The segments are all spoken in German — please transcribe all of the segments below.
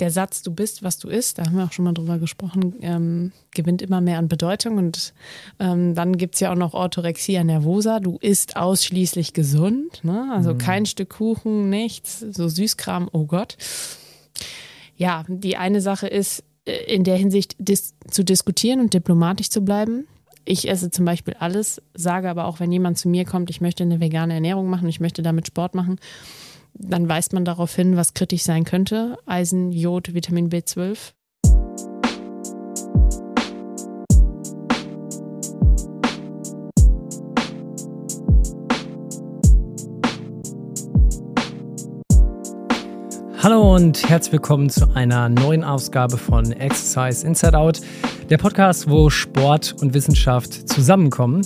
der Satz, du bist, was du isst, da haben wir auch schon mal drüber gesprochen, ähm, gewinnt immer mehr an Bedeutung. Und ähm, dann gibt's ja auch noch Orthorexia nervosa. Du isst ausschließlich gesund. Ne? Also mhm. kein Stück Kuchen, nichts, so Süßkram, oh Gott. Ja, die eine Sache ist, äh, in der Hinsicht dis zu diskutieren und diplomatisch zu bleiben. Ich esse zum Beispiel alles, sage aber auch, wenn jemand zu mir kommt, ich möchte eine vegane Ernährung machen, ich möchte damit Sport machen, dann weist man darauf hin, was kritisch sein könnte. Eisen, Jod, Vitamin B12. Hallo und herzlich willkommen zu einer neuen Ausgabe von Exercise Inside Out, der Podcast, wo Sport und Wissenschaft zusammenkommen.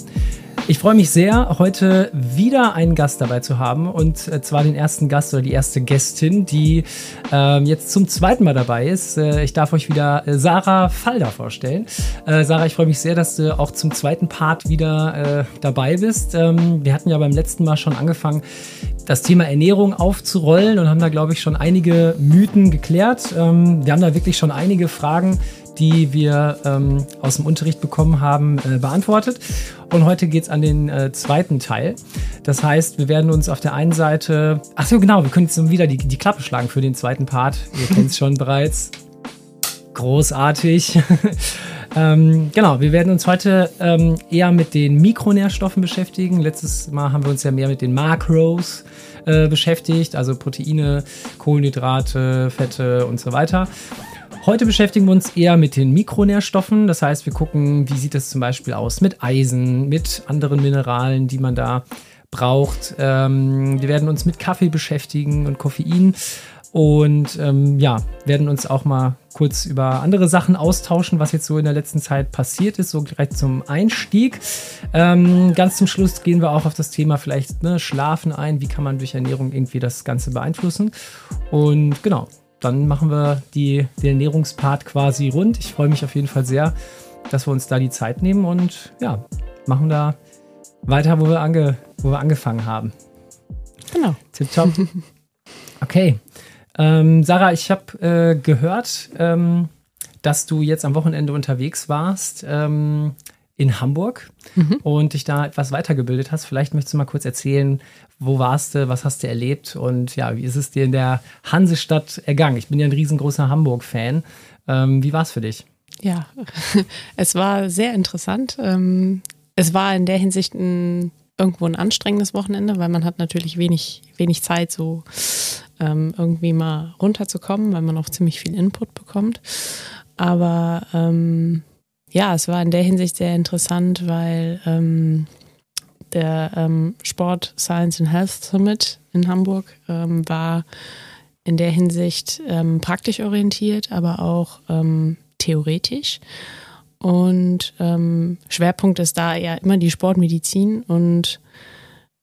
Ich freue mich sehr, heute wieder einen Gast dabei zu haben und äh, zwar den ersten Gast oder die erste Gästin, die äh, jetzt zum zweiten Mal dabei ist. Äh, ich darf euch wieder äh, Sarah Falder vorstellen. Äh, Sarah, ich freue mich sehr, dass du auch zum zweiten Part wieder äh, dabei bist. Ähm, wir hatten ja beim letzten Mal schon angefangen, das Thema Ernährung aufzurollen und haben da, glaube ich, schon einige Mythen geklärt. Ähm, wir haben da wirklich schon einige Fragen die wir ähm, aus dem Unterricht bekommen haben, äh, beantwortet. Und heute geht es an den äh, zweiten Teil. Das heißt, wir werden uns auf der einen Seite, ach so genau, wir können jetzt wieder die, die Klappe schlagen für den zweiten Part. Ihr kennt es schon bereits. Großartig. ähm, genau, wir werden uns heute ähm, eher mit den Mikronährstoffen beschäftigen. Letztes Mal haben wir uns ja mehr mit den Macros äh, beschäftigt, also Proteine, Kohlenhydrate, Fette und so weiter. Heute beschäftigen wir uns eher mit den Mikronährstoffen. Das heißt, wir gucken, wie sieht es zum Beispiel aus mit Eisen, mit anderen Mineralen, die man da braucht. Ähm, wir werden uns mit Kaffee beschäftigen und Koffein. Und ähm, ja, werden uns auch mal kurz über andere Sachen austauschen, was jetzt so in der letzten Zeit passiert ist, so direkt zum Einstieg. Ähm, ganz zum Schluss gehen wir auch auf das Thema vielleicht ne, Schlafen ein. Wie kann man durch Ernährung irgendwie das Ganze beeinflussen? Und genau, dann machen wir die, den Ernährungspart quasi rund. Ich freue mich auf jeden Fall sehr, dass wir uns da die Zeit nehmen und ja, machen da weiter, wo wir, ange, wo wir angefangen haben. Genau. Tipptopp. Okay. Ähm, Sarah, ich habe äh, gehört, ähm, dass du jetzt am Wochenende unterwegs warst ähm, in Hamburg mhm. und dich da etwas weitergebildet hast. Vielleicht möchtest du mal kurz erzählen, wo warst du, was hast du erlebt und ja, wie ist es dir in der Hansestadt ergangen? Ich bin ja ein riesengroßer Hamburg-Fan. Ähm, wie war es für dich? Ja, es war sehr interessant. Ähm, es war in der Hinsicht ein, irgendwo ein anstrengendes Wochenende, weil man hat natürlich wenig, wenig Zeit, so ähm, irgendwie mal runterzukommen, weil man auch ziemlich viel Input bekommt. Aber ähm, ja, es war in der Hinsicht sehr interessant, weil ähm, der ähm, Sport Science and Health Summit in Hamburg ähm, war in der Hinsicht ähm, praktisch orientiert, aber auch ähm, theoretisch. Und ähm, Schwerpunkt ist da ja immer die Sportmedizin und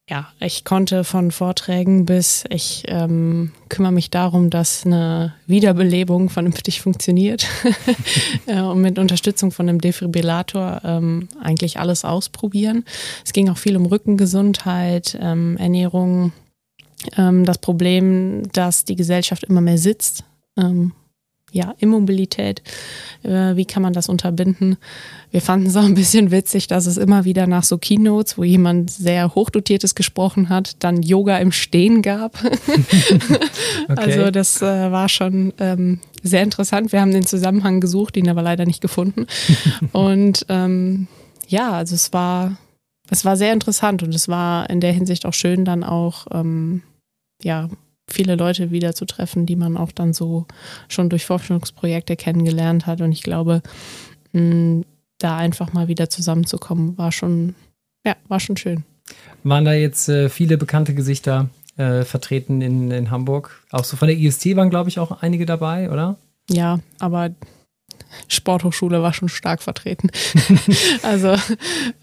ja, ich konnte von Vorträgen bis ich ähm, kümmere mich darum, dass eine Wiederbelebung vernünftig funktioniert äh, und mit Unterstützung von einem Defibrillator ähm, eigentlich alles ausprobieren. Es ging auch viel um Rückengesundheit, ähm, Ernährung, ähm, das Problem, dass die Gesellschaft immer mehr sitzt. Ja, Immobilität, äh, wie kann man das unterbinden? Wir fanden es auch ein bisschen witzig, dass es immer wieder nach so Keynotes, wo jemand sehr hochdotiertes gesprochen hat, dann Yoga im Stehen gab. okay. Also das äh, war schon ähm, sehr interessant. Wir haben den Zusammenhang gesucht, ihn aber leider nicht gefunden. Und ähm, ja, also es war, es war sehr interessant und es war in der Hinsicht auch schön, dann auch ähm, ja, viele Leute wieder zu treffen, die man auch dann so schon durch Forschungsprojekte kennengelernt hat. Und ich glaube, da einfach mal wieder zusammenzukommen, war schon, ja, war schon schön. Waren da jetzt äh, viele bekannte Gesichter äh, vertreten in, in Hamburg? Auch so von der IST waren, glaube ich, auch einige dabei, oder? Ja, aber Sporthochschule war schon stark vertreten. also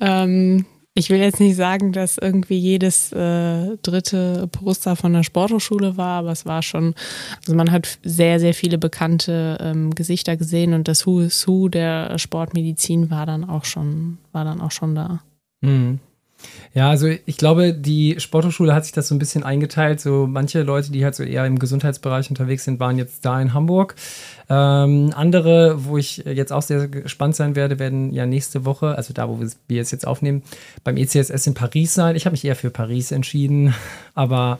ähm, ich will jetzt nicht sagen, dass irgendwie jedes äh, dritte Poster von der Sporthochschule war, aber es war schon, also man hat sehr, sehr viele bekannte ähm, Gesichter gesehen und das Who is Who der Sportmedizin war dann auch schon, war dann auch schon da. Mhm. Ja, also ich glaube, die Sporthochschule hat sich das so ein bisschen eingeteilt. So manche Leute, die halt so eher im Gesundheitsbereich unterwegs sind, waren jetzt da in Hamburg. Ähm, andere, wo ich jetzt auch sehr gespannt sein werde, werden ja nächste Woche, also da, wo wir es jetzt aufnehmen, beim ECSS in Paris sein. Ich habe mich eher für Paris entschieden. Aber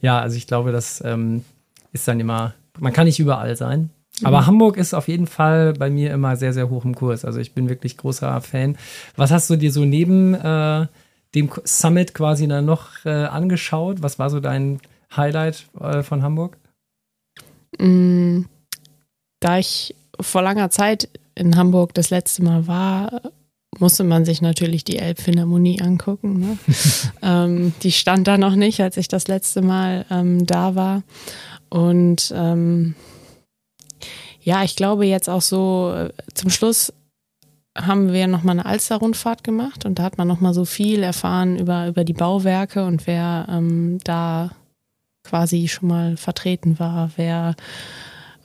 ja, also ich glaube, das ähm, ist dann immer, man kann nicht überall sein. Aber mhm. Hamburg ist auf jeden Fall bei mir immer sehr, sehr hoch im Kurs. Also ich bin wirklich großer Fan. Was hast du dir so neben äh, dem Summit quasi dann noch äh, angeschaut? Was war so dein Highlight äh, von Hamburg? Mm, da ich vor langer Zeit in Hamburg das letzte Mal war, musste man sich natürlich die Elbphilharmonie angucken. Ne? ähm, die stand da noch nicht, als ich das letzte Mal ähm, da war. Und ähm, ja, ich glaube jetzt auch so äh, zum Schluss haben wir nochmal eine Alster-Rundfahrt gemacht und da hat man nochmal so viel erfahren über, über die Bauwerke und wer ähm, da quasi schon mal vertreten war, wer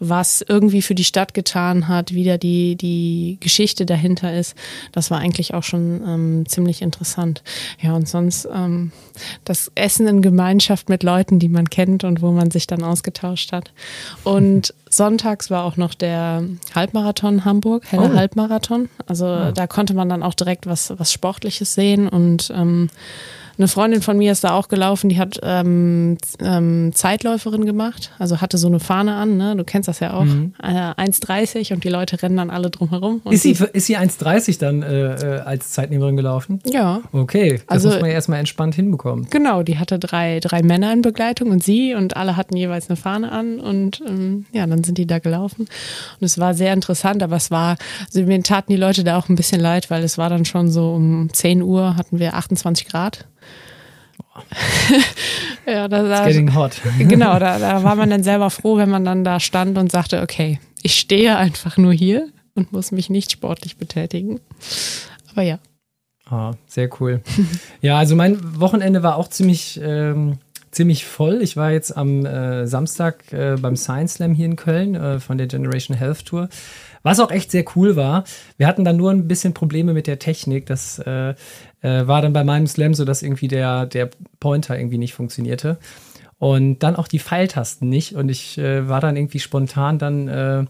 was irgendwie für die Stadt getan hat, wie da die, die Geschichte dahinter ist. Das war eigentlich auch schon ähm, ziemlich interessant. Ja, und sonst ähm, das Essen in Gemeinschaft mit Leuten, die man kennt und wo man sich dann ausgetauscht hat. Und sonntags war auch noch der Halbmarathon Hamburg, Helle oh. Halbmarathon. Also oh. da konnte man dann auch direkt was, was Sportliches sehen und ähm, eine Freundin von mir ist da auch gelaufen, die hat ähm, ähm, Zeitläuferin gemacht, also hatte so eine Fahne an, ne? du kennst das ja auch, mhm. äh, 1,30 und die Leute rennen dann alle drumherum. Ist sie, ist sie 1,30 dann äh, äh, als Zeitnehmerin gelaufen? Ja. Okay, das also, muss man ja erstmal entspannt hinbekommen. Genau, die hatte drei, drei Männer in Begleitung und sie und alle hatten jeweils eine Fahne an und ähm, ja, dann sind die da gelaufen und es war sehr interessant, aber es war, also mir taten die Leute da auch ein bisschen leid, weil es war dann schon so um 10 Uhr hatten wir 28 Grad ja, da, da, It's getting hot. genau, da, da war man dann selber froh, wenn man dann da stand und sagte, okay, ich stehe einfach nur hier und muss mich nicht sportlich betätigen. Aber ja. Ah, sehr cool. ja, also mein Wochenende war auch ziemlich, ähm, ziemlich voll. Ich war jetzt am äh, Samstag äh, beim Science Slam hier in Köln äh, von der Generation Health Tour. Was auch echt sehr cool war. Wir hatten dann nur ein bisschen Probleme mit der Technik. Das äh, äh, war dann bei meinem Slam so, dass irgendwie der, der Pointer irgendwie nicht funktionierte. Und dann auch die Pfeiltasten nicht. Und ich äh, war dann irgendwie spontan dann äh,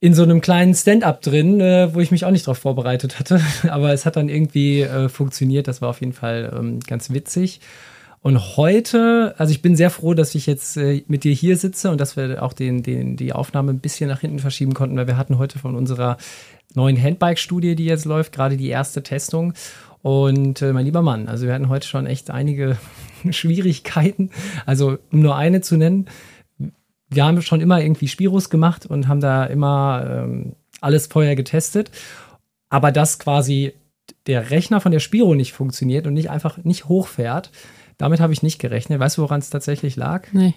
in so einem kleinen Stand-up drin, äh, wo ich mich auch nicht darauf vorbereitet hatte. Aber es hat dann irgendwie äh, funktioniert. Das war auf jeden Fall ähm, ganz witzig. Und heute, also ich bin sehr froh, dass ich jetzt äh, mit dir hier sitze und dass wir auch den, den, die Aufnahme ein bisschen nach hinten verschieben konnten, weil wir hatten heute von unserer neuen Handbike-Studie, die jetzt läuft, gerade die erste Testung. Und äh, mein lieber Mann, also wir hatten heute schon echt einige Schwierigkeiten. Also um nur eine zu nennen, wir haben schon immer irgendwie Spiros gemacht und haben da immer ähm, alles vorher getestet. Aber dass quasi der Rechner von der Spiro nicht funktioniert und nicht einfach nicht hochfährt, damit habe ich nicht gerechnet. Weißt du, woran es tatsächlich lag? Nee.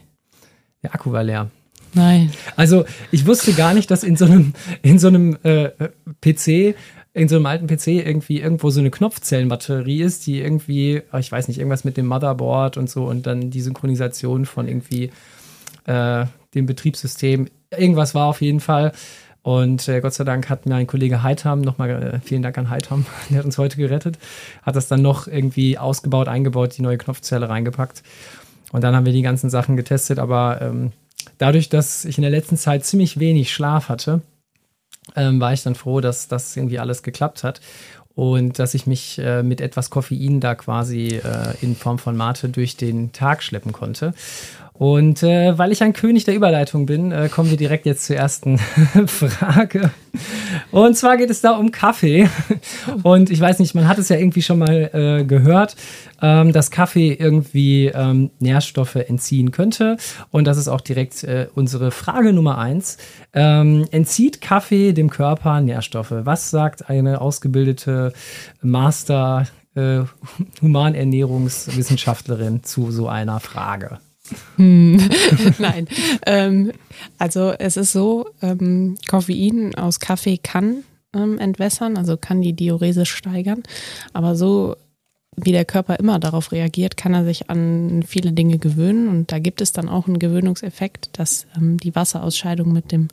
Der Akku war leer. Nein. Also ich wusste gar nicht, dass in so einem, in so einem äh, PC, in so einem alten PC irgendwie irgendwo so eine Knopfzellenbatterie ist, die irgendwie, ah, ich weiß nicht, irgendwas mit dem Motherboard und so und dann die Synchronisation von irgendwie äh, dem Betriebssystem. Irgendwas war auf jeden Fall. Und äh, Gott sei Dank hat mein Kollege Heitham, nochmal äh, vielen Dank an Heitham, der hat uns heute gerettet, hat das dann noch irgendwie ausgebaut, eingebaut, die neue Knopfzelle reingepackt. Und dann haben wir die ganzen Sachen getestet, aber ähm, dadurch, dass ich in der letzten Zeit ziemlich wenig Schlaf hatte, ähm, war ich dann froh, dass das irgendwie alles geklappt hat und dass ich mich äh, mit etwas Koffein da quasi äh, in Form von Mate durch den Tag schleppen konnte. Und äh, weil ich ein König der Überleitung bin, äh, kommen wir direkt jetzt zur ersten Frage. Und zwar geht es da um Kaffee. Und ich weiß nicht, man hat es ja irgendwie schon mal äh, gehört, ähm, dass Kaffee irgendwie ähm, Nährstoffe entziehen könnte. Und das ist auch direkt äh, unsere Frage Nummer eins. Ähm, entzieht Kaffee dem Körper Nährstoffe? Was sagt eine ausgebildete Master äh, Humanernährungswissenschaftlerin zu so einer Frage? Hm. Nein. Ähm, also es ist so, ähm, Koffein aus Kaffee kann ähm, entwässern, also kann die Diurese steigern. Aber so wie der Körper immer darauf reagiert, kann er sich an viele Dinge gewöhnen. Und da gibt es dann auch einen Gewöhnungseffekt, dass ähm, die Wasserausscheidung mit dem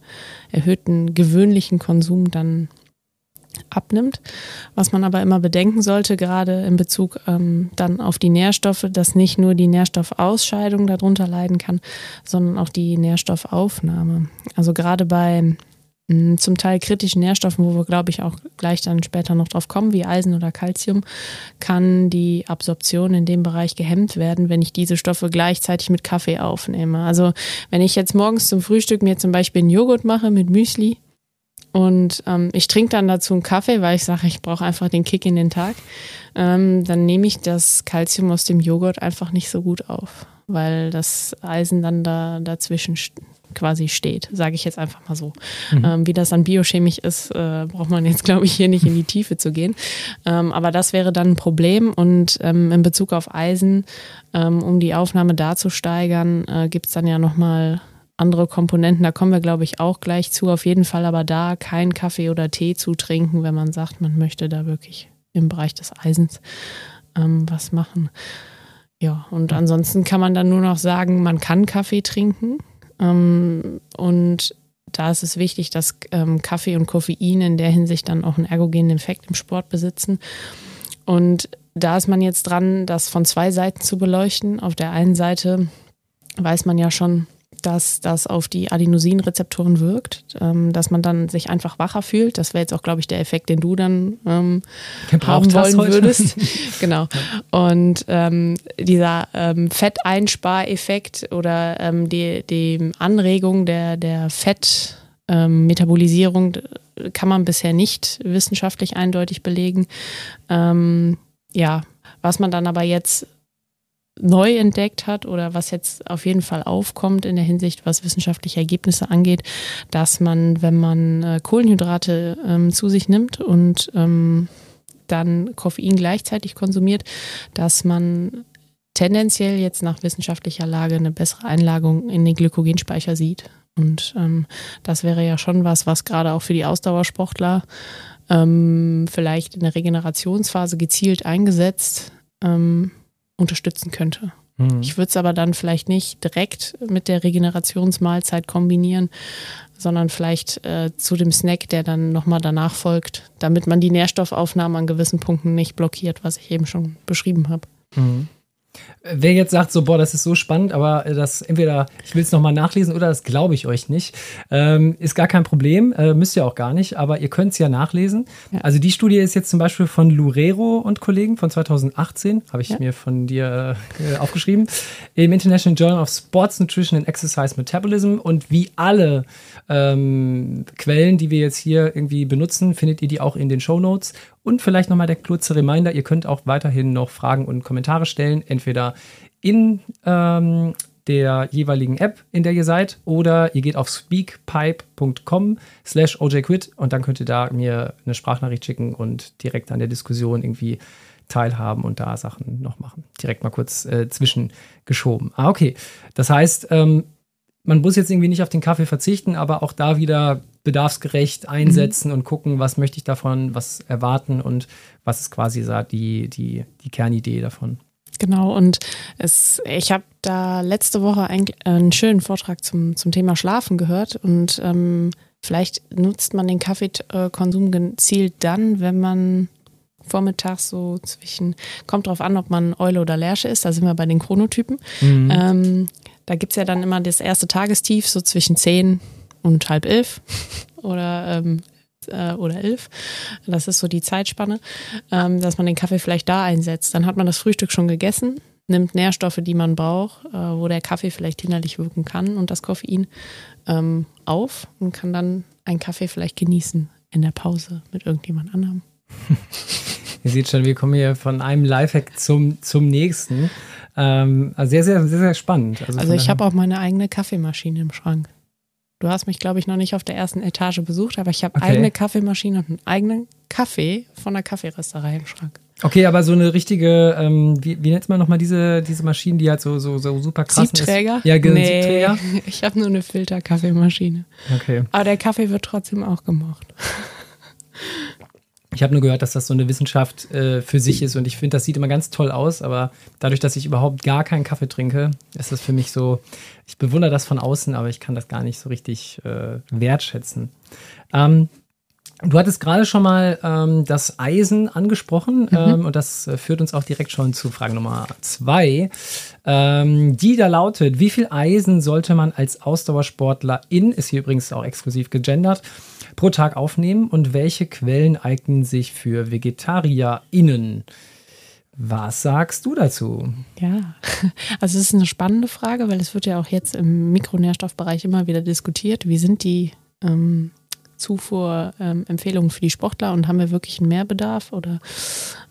erhöhten gewöhnlichen Konsum dann abnimmt. Was man aber immer bedenken sollte, gerade in Bezug ähm, dann auf die Nährstoffe, dass nicht nur die Nährstoffausscheidung darunter leiden kann, sondern auch die Nährstoffaufnahme. Also gerade bei zum Teil kritischen Nährstoffen, wo wir, glaube ich, auch gleich dann später noch drauf kommen, wie Eisen oder Calcium, kann die Absorption in dem Bereich gehemmt werden, wenn ich diese Stoffe gleichzeitig mit Kaffee aufnehme. Also wenn ich jetzt morgens zum Frühstück mir zum Beispiel einen Joghurt mache mit Müsli und ähm, ich trinke dann dazu einen Kaffee, weil ich sage, ich brauche einfach den Kick in den Tag, ähm, dann nehme ich das Calcium aus dem Joghurt einfach nicht so gut auf, weil das Eisen dann da dazwischen quasi steht, sage ich jetzt einfach mal so. Mhm. Ähm, wie das dann biochemisch ist, äh, braucht man jetzt, glaube ich, hier nicht in die Tiefe zu gehen. Ähm, aber das wäre dann ein Problem und ähm, in Bezug auf Eisen, ähm, um die Aufnahme da zu steigern, äh, gibt es dann ja nochmal andere Komponenten. Da kommen wir, glaube ich, auch gleich zu. Auf jeden Fall aber da keinen Kaffee oder Tee zu trinken, wenn man sagt, man möchte da wirklich im Bereich des Eisens ähm, was machen. Ja, und ansonsten kann man dann nur noch sagen, man kann Kaffee trinken. Ähm, und da ist es wichtig, dass ähm, Kaffee und Koffein in der Hinsicht dann auch einen ergogenen Effekt im Sport besitzen. Und da ist man jetzt dran, das von zwei Seiten zu beleuchten. Auf der einen Seite weiß man ja schon, dass das auf die Adenosinrezeptoren wirkt, ähm, dass man dann sich einfach wacher fühlt. Das wäre jetzt auch, glaube ich, der Effekt, den du dann ähm, haben wollen würdest. genau. Und ähm, dieser ähm, Fetteinspareffekt oder ähm, die, die Anregung der, der Fettmetabolisierung ähm, kann man bisher nicht wissenschaftlich eindeutig belegen. Ähm, ja, was man dann aber jetzt neu entdeckt hat oder was jetzt auf jeden Fall aufkommt in der Hinsicht, was wissenschaftliche Ergebnisse angeht, dass man, wenn man äh, Kohlenhydrate ähm, zu sich nimmt und ähm, dann Koffein gleichzeitig konsumiert, dass man tendenziell jetzt nach wissenschaftlicher Lage eine bessere Einlagerung in den Glykogenspeicher sieht. Und ähm, das wäre ja schon was, was gerade auch für die Ausdauersportler ähm, vielleicht in der Regenerationsphase gezielt eingesetzt ähm, unterstützen könnte. Mhm. Ich würde es aber dann vielleicht nicht direkt mit der Regenerationsmahlzeit kombinieren, sondern vielleicht äh, zu dem Snack, der dann nochmal danach folgt, damit man die Nährstoffaufnahme an gewissen Punkten nicht blockiert, was ich eben schon beschrieben habe. Mhm. Wer jetzt sagt, so, boah, das ist so spannend, aber das entweder ich will es nochmal nachlesen oder das glaube ich euch nicht, ähm, ist gar kein Problem, äh, müsst ihr auch gar nicht, aber ihr könnt es ja nachlesen. Ja. Also die Studie ist jetzt zum Beispiel von Lurero und Kollegen von 2018, habe ich ja. mir von dir äh, aufgeschrieben, im International Journal of Sports Nutrition and Exercise Metabolism und wie alle ähm, Quellen, die wir jetzt hier irgendwie benutzen, findet ihr die auch in den Show Notes. Und vielleicht nochmal der kurze Reminder, ihr könnt auch weiterhin noch Fragen und Kommentare stellen, entweder in ähm, der jeweiligen App, in der ihr seid, oder ihr geht auf speakpipe.com slash ojquit und dann könnt ihr da mir eine Sprachnachricht schicken und direkt an der Diskussion irgendwie teilhaben und da Sachen noch machen. Direkt mal kurz äh, zwischengeschoben. Ah, okay. Das heißt, ähm, man muss jetzt irgendwie nicht auf den Kaffee verzichten, aber auch da wieder bedarfsgerecht einsetzen mhm. und gucken, was möchte ich davon, was erwarten und was ist quasi die, die, die Kernidee davon. Genau, und es, ich habe da letzte Woche einen, einen, schönen Vortrag zum, zum Thema Schlafen gehört und ähm, vielleicht nutzt man den Kaffeekonsum gezielt dann, wenn man vormittags so zwischen, kommt drauf an, ob man Eule oder Lerche ist, da sind wir bei den Chronotypen. Mhm. Ähm, da gibt es ja dann immer das erste Tagestief, so zwischen 10 und halb elf oder, ähm, äh, oder elf. Das ist so die Zeitspanne, ähm, dass man den Kaffee vielleicht da einsetzt. Dann hat man das Frühstück schon gegessen, nimmt Nährstoffe, die man braucht, äh, wo der Kaffee vielleicht innerlich wirken kann und das Koffein ähm, auf und kann dann einen Kaffee vielleicht genießen in der Pause mit irgendjemand anderem. Ihr seht schon, wir kommen hier von einem Lifehack zum, zum nächsten. Ähm, also sehr, sehr, sehr, sehr spannend. Also, also ich habe auch meine eigene Kaffeemaschine im Schrank. Du hast mich, glaube ich, noch nicht auf der ersten Etage besucht, aber ich habe okay. eigene Kaffeemaschine und einen eigenen Kaffee von der Kaffeerösterei im Schrank. Okay, aber so eine richtige, ähm, wie, wie nennt man nochmal diese, diese Maschinen, die halt so, so, so super krass sind? Siebträger? Ja, genau, nee, Siebträger. Ich habe nur eine Filterkaffeemaschine. Okay. Aber der Kaffee wird trotzdem auch gemocht. Ich habe nur gehört, dass das so eine Wissenschaft äh, für sich ist und ich finde, das sieht immer ganz toll aus, aber dadurch, dass ich überhaupt gar keinen Kaffee trinke, ist das für mich so, ich bewundere das von außen, aber ich kann das gar nicht so richtig äh, wertschätzen. Ähm, Du hattest gerade schon mal ähm, das Eisen angesprochen mhm. ähm, und das äh, führt uns auch direkt schon zu Frage Nummer zwei, ähm, die da lautet, wie viel Eisen sollte man als Ausdauersportler in, ist hier übrigens auch exklusiv gegendert, pro Tag aufnehmen und welche Quellen eignen sich für VegetarierInnen? Was sagst du dazu? Ja, also es ist eine spannende Frage, weil es wird ja auch jetzt im Mikronährstoffbereich immer wieder diskutiert. Wie sind die ähm, Zufuhrempfehlungen ähm, für die Sportler und haben wir wirklich einen Mehrbedarf oder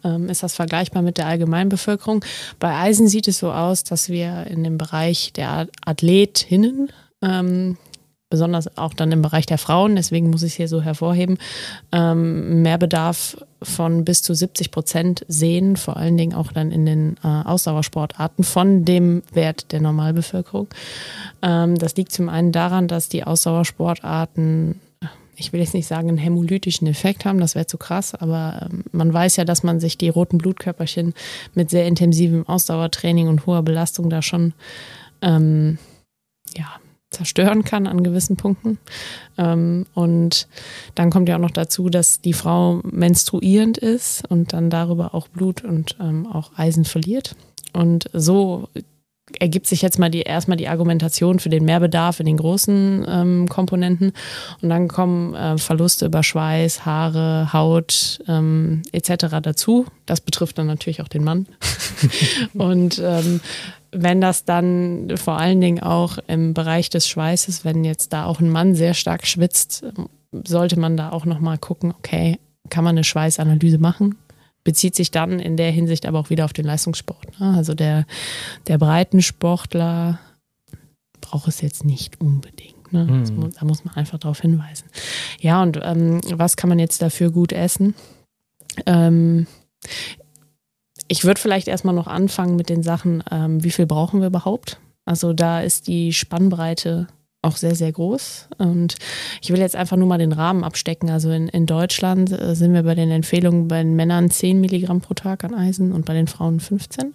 ähm, ist das vergleichbar mit der Allgemeinbevölkerung? Bei Eisen sieht es so aus, dass wir in dem Bereich der Athletinnen ähm, besonders auch dann im Bereich der Frauen, deswegen muss ich es hier so hervorheben, ähm, Mehrbedarf von bis zu 70 Prozent sehen, vor allen Dingen auch dann in den äh, Ausdauersportarten von dem Wert der Normalbevölkerung. Ähm, das liegt zum einen daran, dass die Ausdauersportarten ich will jetzt nicht sagen, einen hämolytischen Effekt haben, das wäre zu krass, aber ähm, man weiß ja, dass man sich die roten Blutkörperchen mit sehr intensivem Ausdauertraining und hoher Belastung da schon ähm, ja, zerstören kann an gewissen Punkten. Ähm, und dann kommt ja auch noch dazu, dass die Frau menstruierend ist und dann darüber auch Blut und ähm, auch Eisen verliert. Und so ergibt sich jetzt mal die erstmal die Argumentation für den Mehrbedarf in den großen ähm, Komponenten und dann kommen äh, Verluste über Schweiß, Haare, Haut ähm, etc. dazu. Das betrifft dann natürlich auch den Mann. und ähm, wenn das dann vor allen Dingen auch im Bereich des Schweißes, wenn jetzt da auch ein Mann sehr stark schwitzt, sollte man da auch nochmal gucken, okay, kann man eine Schweißanalyse machen? Bezieht sich dann in der Hinsicht aber auch wieder auf den Leistungssport. Ne? Also der, der Breitensportler braucht es jetzt nicht unbedingt. Ne? Mhm. Muss, da muss man einfach darauf hinweisen. Ja, und ähm, was kann man jetzt dafür gut essen? Ähm, ich würde vielleicht erstmal noch anfangen mit den Sachen, ähm, wie viel brauchen wir überhaupt? Also da ist die Spannbreite auch sehr, sehr groß. Und ich will jetzt einfach nur mal den Rahmen abstecken. Also in, in Deutschland äh, sind wir bei den Empfehlungen bei den Männern 10 Milligramm pro Tag an Eisen und bei den Frauen 15.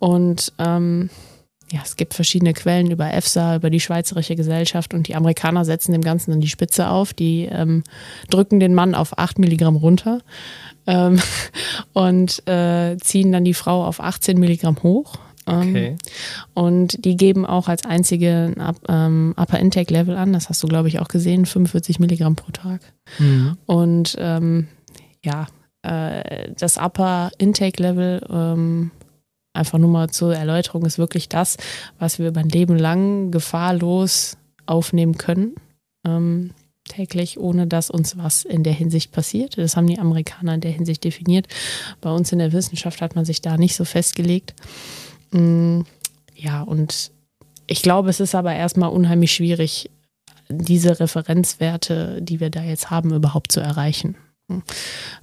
Und ähm, ja, es gibt verschiedene Quellen über EFSA, über die Schweizerische Gesellschaft und die Amerikaner setzen dem Ganzen dann die Spitze auf. Die ähm, drücken den Mann auf 8 Milligramm runter ähm, und äh, ziehen dann die Frau auf 18 Milligramm hoch. Ähm, okay. Und die geben auch als einzige ein ähm, Upper Intake Level an, das hast du, glaube ich, auch gesehen, 45 Milligramm pro Tag. Mhm. Und ähm, ja, äh, das Upper Intake Level, ähm, einfach nur mal zur Erläuterung, ist wirklich das, was wir über ein Leben lang gefahrlos aufnehmen können. Ähm, täglich, ohne dass uns was in der Hinsicht passiert. Das haben die Amerikaner in der Hinsicht definiert. Bei uns in der Wissenschaft hat man sich da nicht so festgelegt. Mm, ja, und ich glaube, es ist aber erstmal unheimlich schwierig, diese Referenzwerte, die wir da jetzt haben, überhaupt zu erreichen.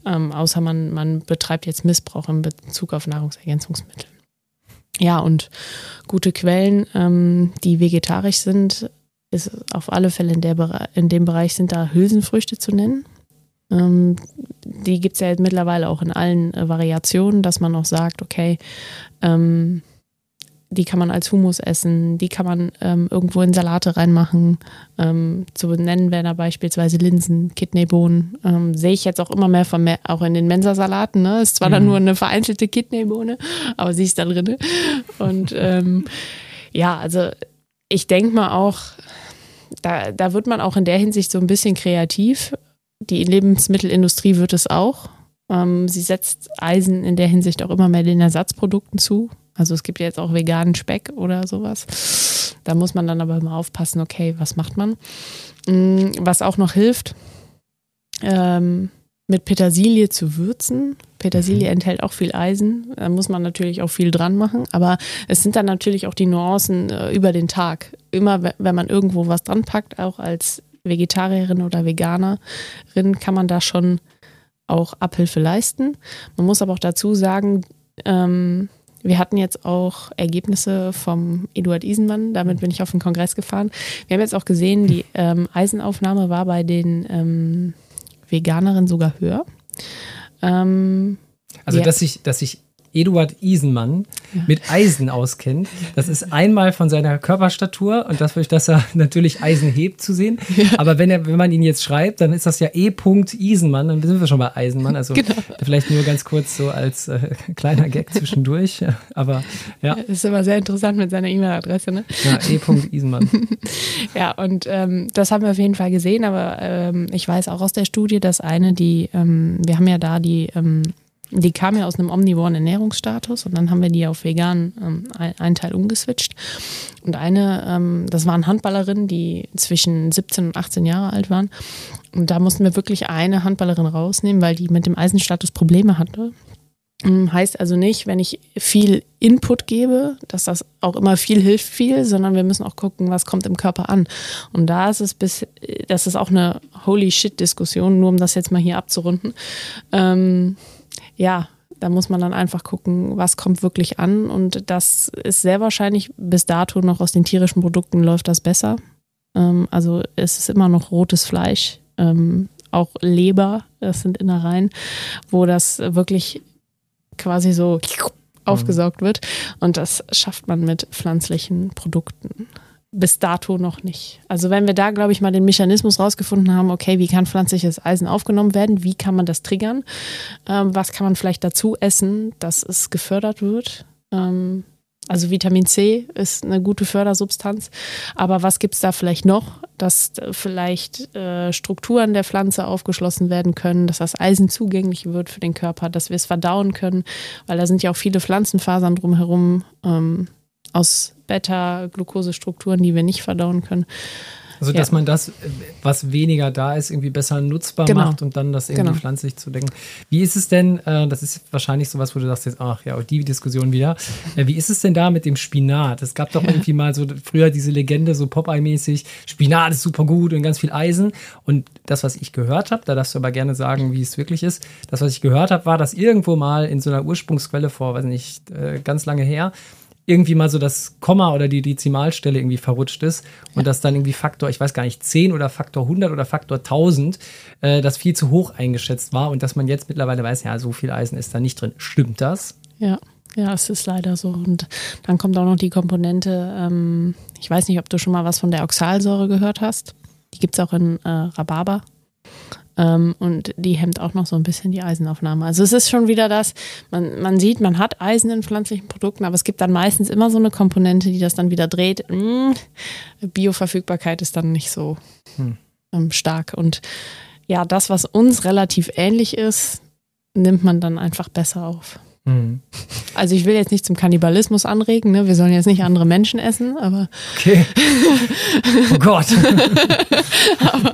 Ähm, außer man, man betreibt jetzt Missbrauch in Bezug auf Nahrungsergänzungsmittel. Ja, und gute Quellen, ähm, die vegetarisch sind, ist auf alle Fälle in, der, in dem Bereich sind da Hülsenfrüchte zu nennen. Ähm, die gibt es ja mittlerweile auch in allen äh, Variationen, dass man auch sagt, okay, ähm, die kann man als Humus essen, die kann man ähm, irgendwo in Salate reinmachen. Ähm, zu nennen wären da beispielsweise Linsen, Kidneybohnen. Ähm, Sehe ich jetzt auch immer mehr, mehr auch in den Mensasalaten. Ne? Ist zwar mhm. dann nur eine vereinzelte Kidneybohne, aber sie ist da drin. Und ähm, ja, also ich denke mal auch, da, da wird man auch in der Hinsicht so ein bisschen kreativ. Die Lebensmittelindustrie wird es auch. Ähm, sie setzt Eisen in der Hinsicht auch immer mehr den Ersatzprodukten zu. Also es gibt ja jetzt auch veganen Speck oder sowas. Da muss man dann aber immer aufpassen, okay, was macht man? Mm, was auch noch hilft, ähm, mit Petersilie zu würzen. Petersilie mhm. enthält auch viel Eisen, da muss man natürlich auch viel dran machen, aber es sind dann natürlich auch die Nuancen äh, über den Tag. Immer wenn man irgendwo was dran packt, auch als Vegetarierin oder Veganerin, kann man da schon auch Abhilfe leisten. Man muss aber auch dazu sagen, ähm, wir hatten jetzt auch Ergebnisse vom Eduard Isenmann, damit bin ich auf den Kongress gefahren. Wir haben jetzt auch gesehen, die ähm, Eisenaufnahme war bei den ähm, Veganerinnen sogar höher. Ähm, also, dass sich, dass sich Eduard Isenmann ja. mit Eisen auskennt. Das ist einmal von seiner Körperstatur und das dass er natürlich Eisen hebt zu sehen. Ja. Aber wenn er, wenn man ihn jetzt schreibt, dann ist das ja E. Isenmann, dann sind wir schon bei Eisenmann. Also genau. vielleicht nur ganz kurz so als äh, kleiner Gag zwischendurch. Aber ja. Das ist immer sehr interessant mit seiner E-Mail-Adresse, ne? Ja, E. Isenmann. ja, und ähm, das haben wir auf jeden Fall gesehen, aber ähm, ich weiß auch aus der Studie, dass eine, die, ähm, wir haben ja da die ähm, die kam ja aus einem omnivoren Ernährungsstatus und dann haben wir die auf vegan ähm, einen Teil umgeswitcht. Und eine, ähm, das waren Handballerinnen, die zwischen 17 und 18 Jahre alt waren. Und da mussten wir wirklich eine Handballerin rausnehmen, weil die mit dem Eisenstatus Probleme hatte. Ähm, heißt also nicht, wenn ich viel Input gebe, dass das auch immer viel hilft viel, sondern wir müssen auch gucken, was kommt im Körper an. Und da ist es bis, das ist auch eine Holy Shit Diskussion, nur um das jetzt mal hier abzurunden. Ähm, ja, da muss man dann einfach gucken, was kommt wirklich an. Und das ist sehr wahrscheinlich bis dato noch aus den tierischen Produkten läuft das besser. Ähm, also es ist immer noch rotes Fleisch, ähm, auch Leber, das sind Innereien, wo das wirklich quasi so aufgesaugt wird. Und das schafft man mit pflanzlichen Produkten bis dato noch nicht. Also wenn wir da, glaube ich, mal den Mechanismus rausgefunden haben, okay, wie kann pflanzliches Eisen aufgenommen werden, wie kann man das triggern, ähm, was kann man vielleicht dazu essen, dass es gefördert wird. Ähm, also Vitamin C ist eine gute Fördersubstanz, aber was gibt es da vielleicht noch, dass vielleicht äh, Strukturen der Pflanze aufgeschlossen werden können, dass das Eisen zugänglich wird für den Körper, dass wir es verdauen können, weil da sind ja auch viele Pflanzenfasern drumherum ähm, aus Beta-Glukosestrukturen, die wir nicht verdauen können. Also, dass ja. man das, was weniger da ist, irgendwie besser nutzbar genau. macht und dann das irgendwie genau. pflanzlich zu denken. Wie ist es denn, äh, das ist wahrscheinlich sowas, wo du sagst jetzt, ach ja, die Diskussion wieder. Äh, wie ist es denn da mit dem Spinat? Es gab doch ja. irgendwie mal so früher diese Legende, so Popeye-mäßig, Spinat ist super gut und ganz viel Eisen. Und das, was ich gehört habe, da darfst du aber gerne sagen, wie es wirklich ist. Das, was ich gehört habe, war, dass irgendwo mal in so einer Ursprungsquelle vor, weiß nicht, äh, ganz lange her, irgendwie mal so das Komma oder die Dezimalstelle irgendwie verrutscht ist und ja. dass dann irgendwie Faktor, ich weiß gar nicht, 10 oder Faktor 100 oder Faktor 1000 äh, das viel zu hoch eingeschätzt war und dass man jetzt mittlerweile weiß, ja, so viel Eisen ist da nicht drin. Stimmt das? Ja. Ja, es ist leider so. Und dann kommt auch noch die Komponente, ähm, ich weiß nicht, ob du schon mal was von der Oxalsäure gehört hast. Die gibt es auch in äh, Rhabarber. Ähm, und die hemmt auch noch so ein bisschen die Eisenaufnahme. Also es ist schon wieder das, man, man sieht, man hat Eisen in pflanzlichen Produkten, aber es gibt dann meistens immer so eine Komponente, die das dann wieder dreht. Mmh, Bioverfügbarkeit ist dann nicht so hm. ähm, stark. Und ja, das, was uns relativ ähnlich ist, nimmt man dann einfach besser auf. Mhm. Also ich will jetzt nicht zum Kannibalismus anregen, ne? wir sollen jetzt nicht andere Menschen essen, aber. Okay. Oh Gott. aber,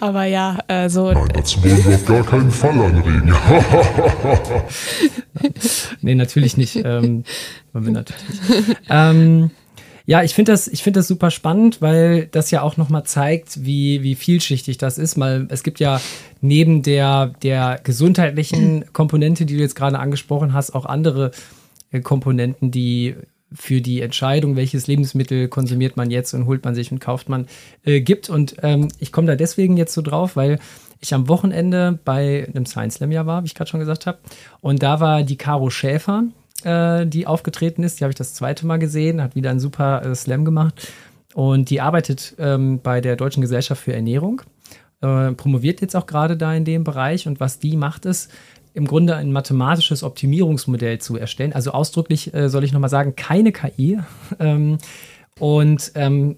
aber, ja, äh, so. Nein, dazu wollen wir auf gar keinen Fall anregen. nee, natürlich nicht. Ähm, wollen wir natürlich. Ähm, ja, ich finde das, ich das super spannend, weil das ja auch nochmal zeigt, wie, wie vielschichtig das ist. Mal, es gibt ja neben der, der gesundheitlichen Komponente, die du jetzt gerade angesprochen hast, auch andere äh, Komponenten, die für die Entscheidung, welches Lebensmittel konsumiert man jetzt und holt man sich und kauft man, äh, gibt. Und ähm, ich komme da deswegen jetzt so drauf, weil ich am Wochenende bei einem Science Slam ja war, wie ich gerade schon gesagt habe. Und da war die Caro Schäfer, äh, die aufgetreten ist. Die habe ich das zweite Mal gesehen, hat wieder einen super äh, Slam gemacht. Und die arbeitet ähm, bei der Deutschen Gesellschaft für Ernährung, äh, promoviert jetzt auch gerade da in dem Bereich. Und was die macht, ist im Grunde ein mathematisches Optimierungsmodell zu erstellen. Also ausdrücklich äh, soll ich nochmal sagen, keine KI. ähm, und ähm,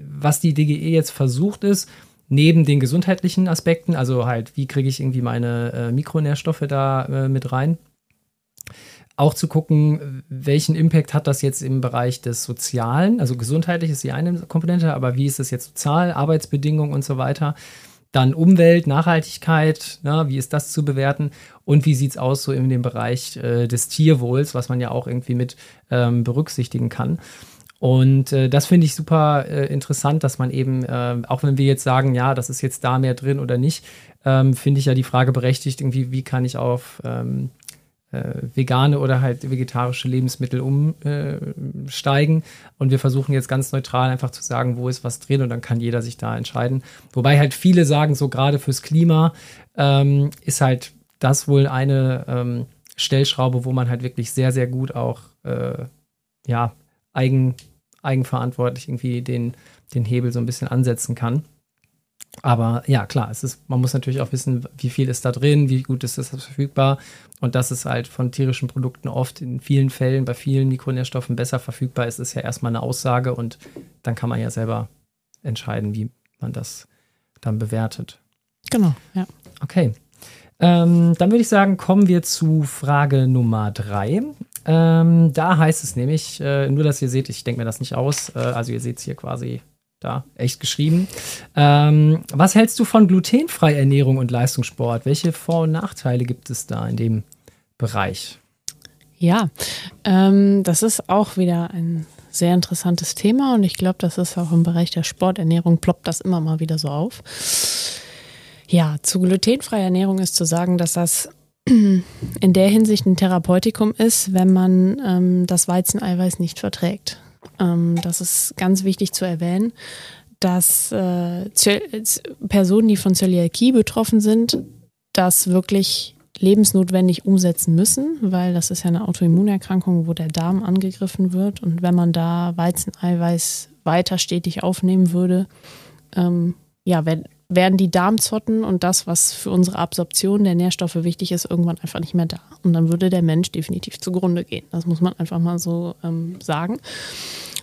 was die DGE jetzt versucht ist, neben den gesundheitlichen Aspekten, also halt, wie kriege ich irgendwie meine äh, Mikronährstoffe da äh, mit rein, auch zu gucken, welchen Impact hat das jetzt im Bereich des Sozialen, also gesundheitlich ist die eine Komponente, aber wie ist das jetzt sozial, Arbeitsbedingungen und so weiter. Dann Umwelt, Nachhaltigkeit, na, wie ist das zu bewerten und wie sieht es aus so in dem Bereich äh, des Tierwohls, was man ja auch irgendwie mit ähm, berücksichtigen kann. Und äh, das finde ich super äh, interessant, dass man eben, äh, auch wenn wir jetzt sagen, ja, das ist jetzt da mehr drin oder nicht, ähm, finde ich ja die Frage berechtigt, irgendwie, wie kann ich auf ähm, äh, vegane oder halt vegetarische Lebensmittel umsteigen. und wir versuchen jetzt ganz neutral einfach zu sagen, wo ist was drin und dann kann jeder sich da entscheiden. Wobei halt viele sagen, so gerade fürs Klima ähm, ist halt das wohl eine ähm, Stellschraube, wo man halt wirklich sehr, sehr gut auch äh, ja, eigen, eigenverantwortlich irgendwie den, den Hebel so ein bisschen ansetzen kann. Aber ja, klar, es ist, man muss natürlich auch wissen, wie viel ist da drin, wie gut ist das verfügbar. Und dass es halt von tierischen Produkten oft in vielen Fällen bei vielen Mikronährstoffen besser verfügbar ist, ist ja erstmal eine Aussage und dann kann man ja selber entscheiden, wie man das dann bewertet. Genau, ja. Okay. Ähm, dann würde ich sagen, kommen wir zu Frage Nummer drei. Ähm, da heißt es nämlich, äh, nur dass ihr seht, ich denke mir das nicht aus, äh, also ihr seht es hier quasi da echt geschrieben. Ähm, was hältst du von glutenfreier Ernährung und Leistungssport? Welche Vor- und Nachteile gibt es da in dem Bereich? Ja, ähm, das ist auch wieder ein sehr interessantes Thema und ich glaube, das ist auch im Bereich der Sporternährung, ploppt das immer mal wieder so auf. Ja, zu glutenfreier Ernährung ist zu sagen, dass das in der Hinsicht ein Therapeutikum ist, wenn man ähm, das Weizeneiweiß nicht verträgt. Ähm, das ist ganz wichtig zu erwähnen, dass äh, Personen, die von Zöliakie betroffen sind, das wirklich lebensnotwendig umsetzen müssen, weil das ist ja eine Autoimmunerkrankung, wo der Darm angegriffen wird. Und wenn man da Weizeneiweiß weiter stetig aufnehmen würde, ähm, ja, werden die Darmzotten und das, was für unsere Absorption der Nährstoffe wichtig ist, irgendwann einfach nicht mehr da. Und dann würde der Mensch definitiv zugrunde gehen. Das muss man einfach mal so ähm, sagen.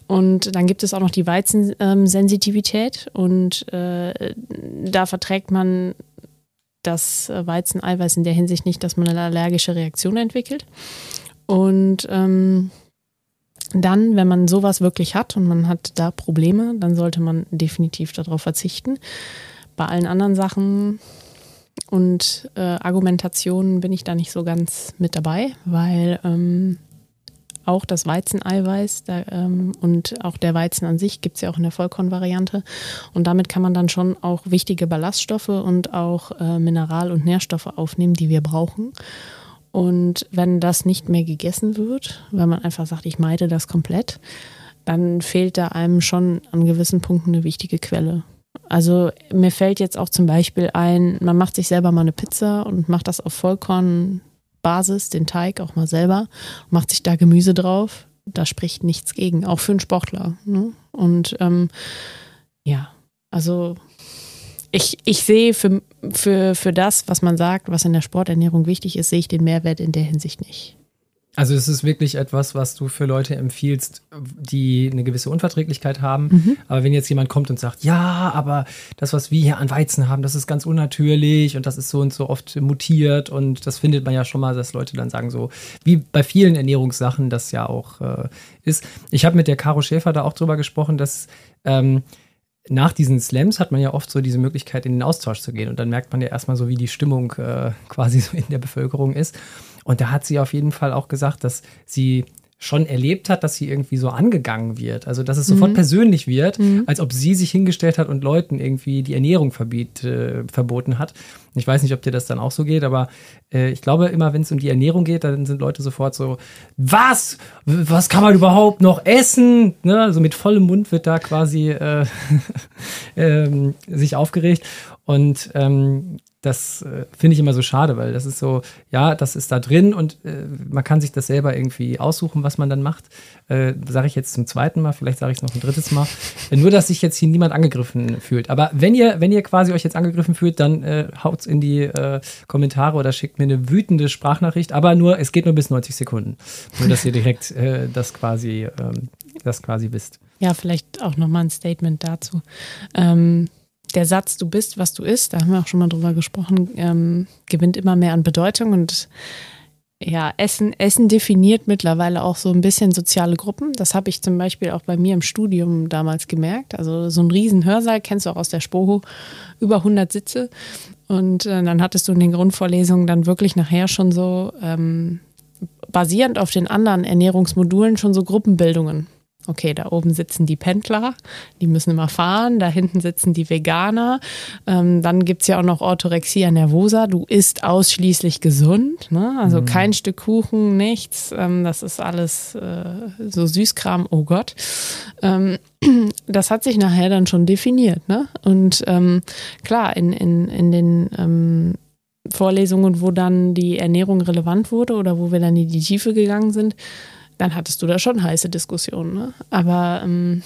Und dann gibt es auch noch die Weizensensitivität und äh, da verträgt man das Weizeneiweiß in der Hinsicht nicht, dass man eine allergische Reaktion entwickelt. Und ähm, dann, wenn man sowas wirklich hat und man hat da Probleme, dann sollte man definitiv darauf verzichten. Bei allen anderen Sachen und äh, Argumentationen bin ich da nicht so ganz mit dabei, weil ähm, auch das Weizeneiweiß da, ähm, und auch der Weizen an sich gibt es ja auch in der Vollkornvariante. Und damit kann man dann schon auch wichtige Ballaststoffe und auch äh, Mineral- und Nährstoffe aufnehmen, die wir brauchen. Und wenn das nicht mehr gegessen wird, wenn man einfach sagt, ich meide das komplett, dann fehlt da einem schon an gewissen Punkten eine wichtige Quelle. Also mir fällt jetzt auch zum Beispiel ein, man macht sich selber mal eine Pizza und macht das auf Vollkornbasis, den Teig auch mal selber, macht sich da Gemüse drauf. Da spricht nichts gegen, auch für einen Sportler. Ne? Und ähm, ja, also ich, ich sehe für, für, für das, was man sagt, was in der Sporternährung wichtig ist, sehe ich den Mehrwert in der Hinsicht nicht. Also es ist wirklich etwas, was du für Leute empfiehlst, die eine gewisse Unverträglichkeit haben. Mhm. Aber wenn jetzt jemand kommt und sagt, ja, aber das, was wir hier an Weizen haben, das ist ganz unnatürlich und das ist so und so oft mutiert und das findet man ja schon mal, dass Leute dann sagen so, wie bei vielen Ernährungssachen das ja auch äh, ist. Ich habe mit der Caro Schäfer da auch drüber gesprochen, dass ähm, nach diesen Slams hat man ja oft so diese Möglichkeit, in den Austausch zu gehen. Und dann merkt man ja erstmal so, wie die Stimmung äh, quasi so in der Bevölkerung ist. Und da hat sie auf jeden Fall auch gesagt, dass sie schon erlebt hat, dass sie irgendwie so angegangen wird. Also, dass es sofort mhm. persönlich wird, mhm. als ob sie sich hingestellt hat und Leuten irgendwie die Ernährung verbiet, äh, verboten hat. Ich weiß nicht, ob dir das dann auch so geht, aber äh, ich glaube, immer wenn es um die Ernährung geht, dann sind Leute sofort so, was? Was kann man überhaupt noch essen? Ne? Also mit vollem Mund wird da quasi äh, ähm, sich aufgeregt. Und ähm, das äh, finde ich immer so schade, weil das ist so, ja, das ist da drin und äh, man kann sich das selber irgendwie aussuchen, was man dann macht. Äh, sage ich jetzt zum zweiten Mal, vielleicht sage ich es noch ein drittes Mal. Äh, nur, dass sich jetzt hier niemand angegriffen fühlt. Aber wenn ihr, wenn ihr quasi euch jetzt angegriffen fühlt, dann äh, haut's in die äh, Kommentare oder schickt mir eine wütende Sprachnachricht. Aber nur, es geht nur bis 90 Sekunden. Nur, dass ihr direkt äh, das quasi, ähm, das quasi wisst. Ja, vielleicht auch nochmal ein Statement dazu. Ähm der Satz, du bist, was du isst, da haben wir auch schon mal drüber gesprochen, ähm, gewinnt immer mehr an Bedeutung und ja, Essen, Essen definiert mittlerweile auch so ein bisschen soziale Gruppen. Das habe ich zum Beispiel auch bei mir im Studium damals gemerkt. Also so ein riesen Hörsaal, kennst du auch aus der Spoho, über 100 Sitze. Und äh, dann hattest du in den Grundvorlesungen dann wirklich nachher schon so ähm, basierend auf den anderen Ernährungsmodulen schon so Gruppenbildungen okay, da oben sitzen die Pendler, die müssen immer fahren, da hinten sitzen die Veganer, ähm, dann gibt's ja auch noch Orthorexia nervosa, du isst ausschließlich gesund, ne? also mhm. kein Stück Kuchen, nichts, ähm, das ist alles äh, so Süßkram, oh Gott. Ähm, das hat sich nachher dann schon definiert. Ne? Und ähm, klar, in, in, in den ähm, Vorlesungen, wo dann die Ernährung relevant wurde oder wo wir dann in die Tiefe gegangen sind, dann hattest du da schon heiße Diskussionen. Ne? Aber ähm,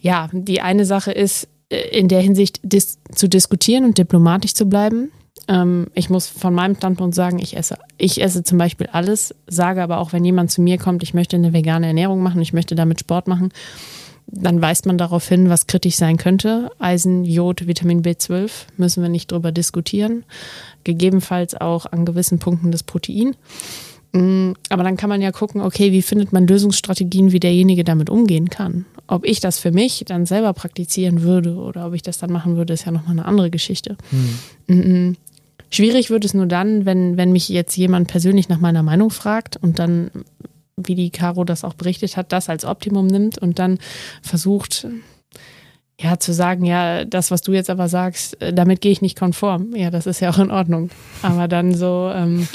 ja, die eine Sache ist, äh, in der Hinsicht dis zu diskutieren und diplomatisch zu bleiben. Ähm, ich muss von meinem Standpunkt sagen, ich esse, ich esse zum Beispiel alles, sage aber auch, wenn jemand zu mir kommt, ich möchte eine vegane Ernährung machen, ich möchte damit Sport machen, dann weist man darauf hin, was kritisch sein könnte. Eisen, Jod, Vitamin B12 müssen wir nicht drüber diskutieren. Gegebenenfalls auch an gewissen Punkten das Protein. Mm, aber dann kann man ja gucken, okay, wie findet man Lösungsstrategien, wie derjenige damit umgehen kann. Ob ich das für mich dann selber praktizieren würde oder ob ich das dann machen würde, ist ja nochmal eine andere Geschichte. Hm. Schwierig wird es nur dann, wenn, wenn mich jetzt jemand persönlich nach meiner Meinung fragt und dann wie die Caro das auch berichtet hat, das als Optimum nimmt und dann versucht, ja, zu sagen, ja, das, was du jetzt aber sagst, äh, damit gehe ich nicht konform. Ja, das ist ja auch in Ordnung. Aber dann so, ähm,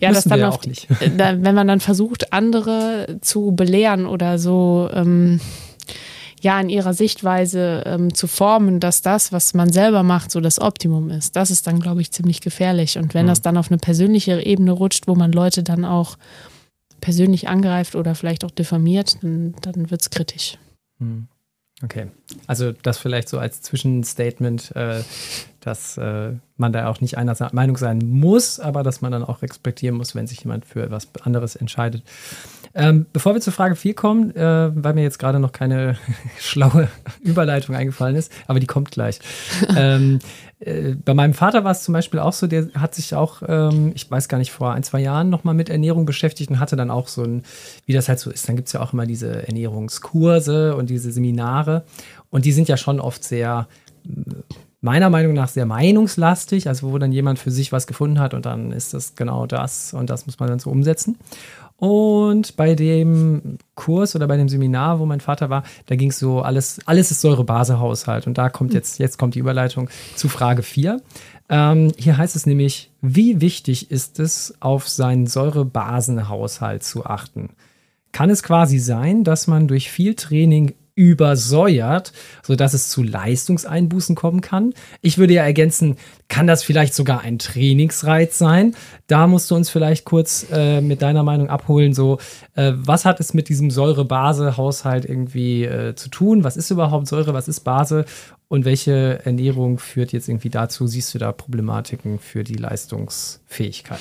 ja, das dann auch nicht. Da, wenn man dann versucht, andere zu belehren oder so, ähm, ja, in ihrer Sichtweise ähm, zu formen, dass das, was man selber macht, so das Optimum ist. Das ist dann, glaube ich, ziemlich gefährlich. Und wenn Mhm. das dann auf eine persönliche Ebene rutscht, wo man Leute dann auch persönlich angreift oder vielleicht auch diffamiert, dann, dann wird es kritisch. Hm. Okay. Also das vielleicht so als Zwischenstatement, äh, dass äh, man da auch nicht einer Meinung sein muss, aber dass man dann auch respektieren muss, wenn sich jemand für etwas anderes entscheidet. Ähm, bevor wir zur Frage 4 kommen, äh, weil mir jetzt gerade noch keine schlaue Überleitung eingefallen ist, aber die kommt gleich. ähm, äh, bei meinem Vater war es zum Beispiel auch so, der hat sich auch, ähm, ich weiß gar nicht, vor ein, zwei Jahren nochmal mit Ernährung beschäftigt und hatte dann auch so ein, wie das halt so ist, dann gibt es ja auch immer diese Ernährungskurse und diese Seminare und die sind ja schon oft sehr, meiner Meinung nach, sehr meinungslastig, also wo dann jemand für sich was gefunden hat und dann ist das genau das und das muss man dann so umsetzen. Und bei dem Kurs oder bei dem Seminar, wo mein Vater war, da ging es so, alles, alles ist Säure-Base-Haushalt. Und da kommt jetzt, jetzt kommt die Überleitung zu Frage 4. Ähm, hier heißt es nämlich, wie wichtig ist es, auf seinen Säure-Basen-Haushalt zu achten? Kann es quasi sein, dass man durch viel Training übersäuert, sodass es zu Leistungseinbußen kommen kann. Ich würde ja ergänzen, kann das vielleicht sogar ein Trainingsreiz sein? Da musst du uns vielleicht kurz äh, mit deiner Meinung abholen. So, äh, was hat es mit diesem Säure-Base-Haushalt irgendwie äh, zu tun? Was ist überhaupt Säure? Was ist Base? Und welche Ernährung führt jetzt irgendwie dazu? Siehst du da Problematiken für die Leistungsfähigkeit?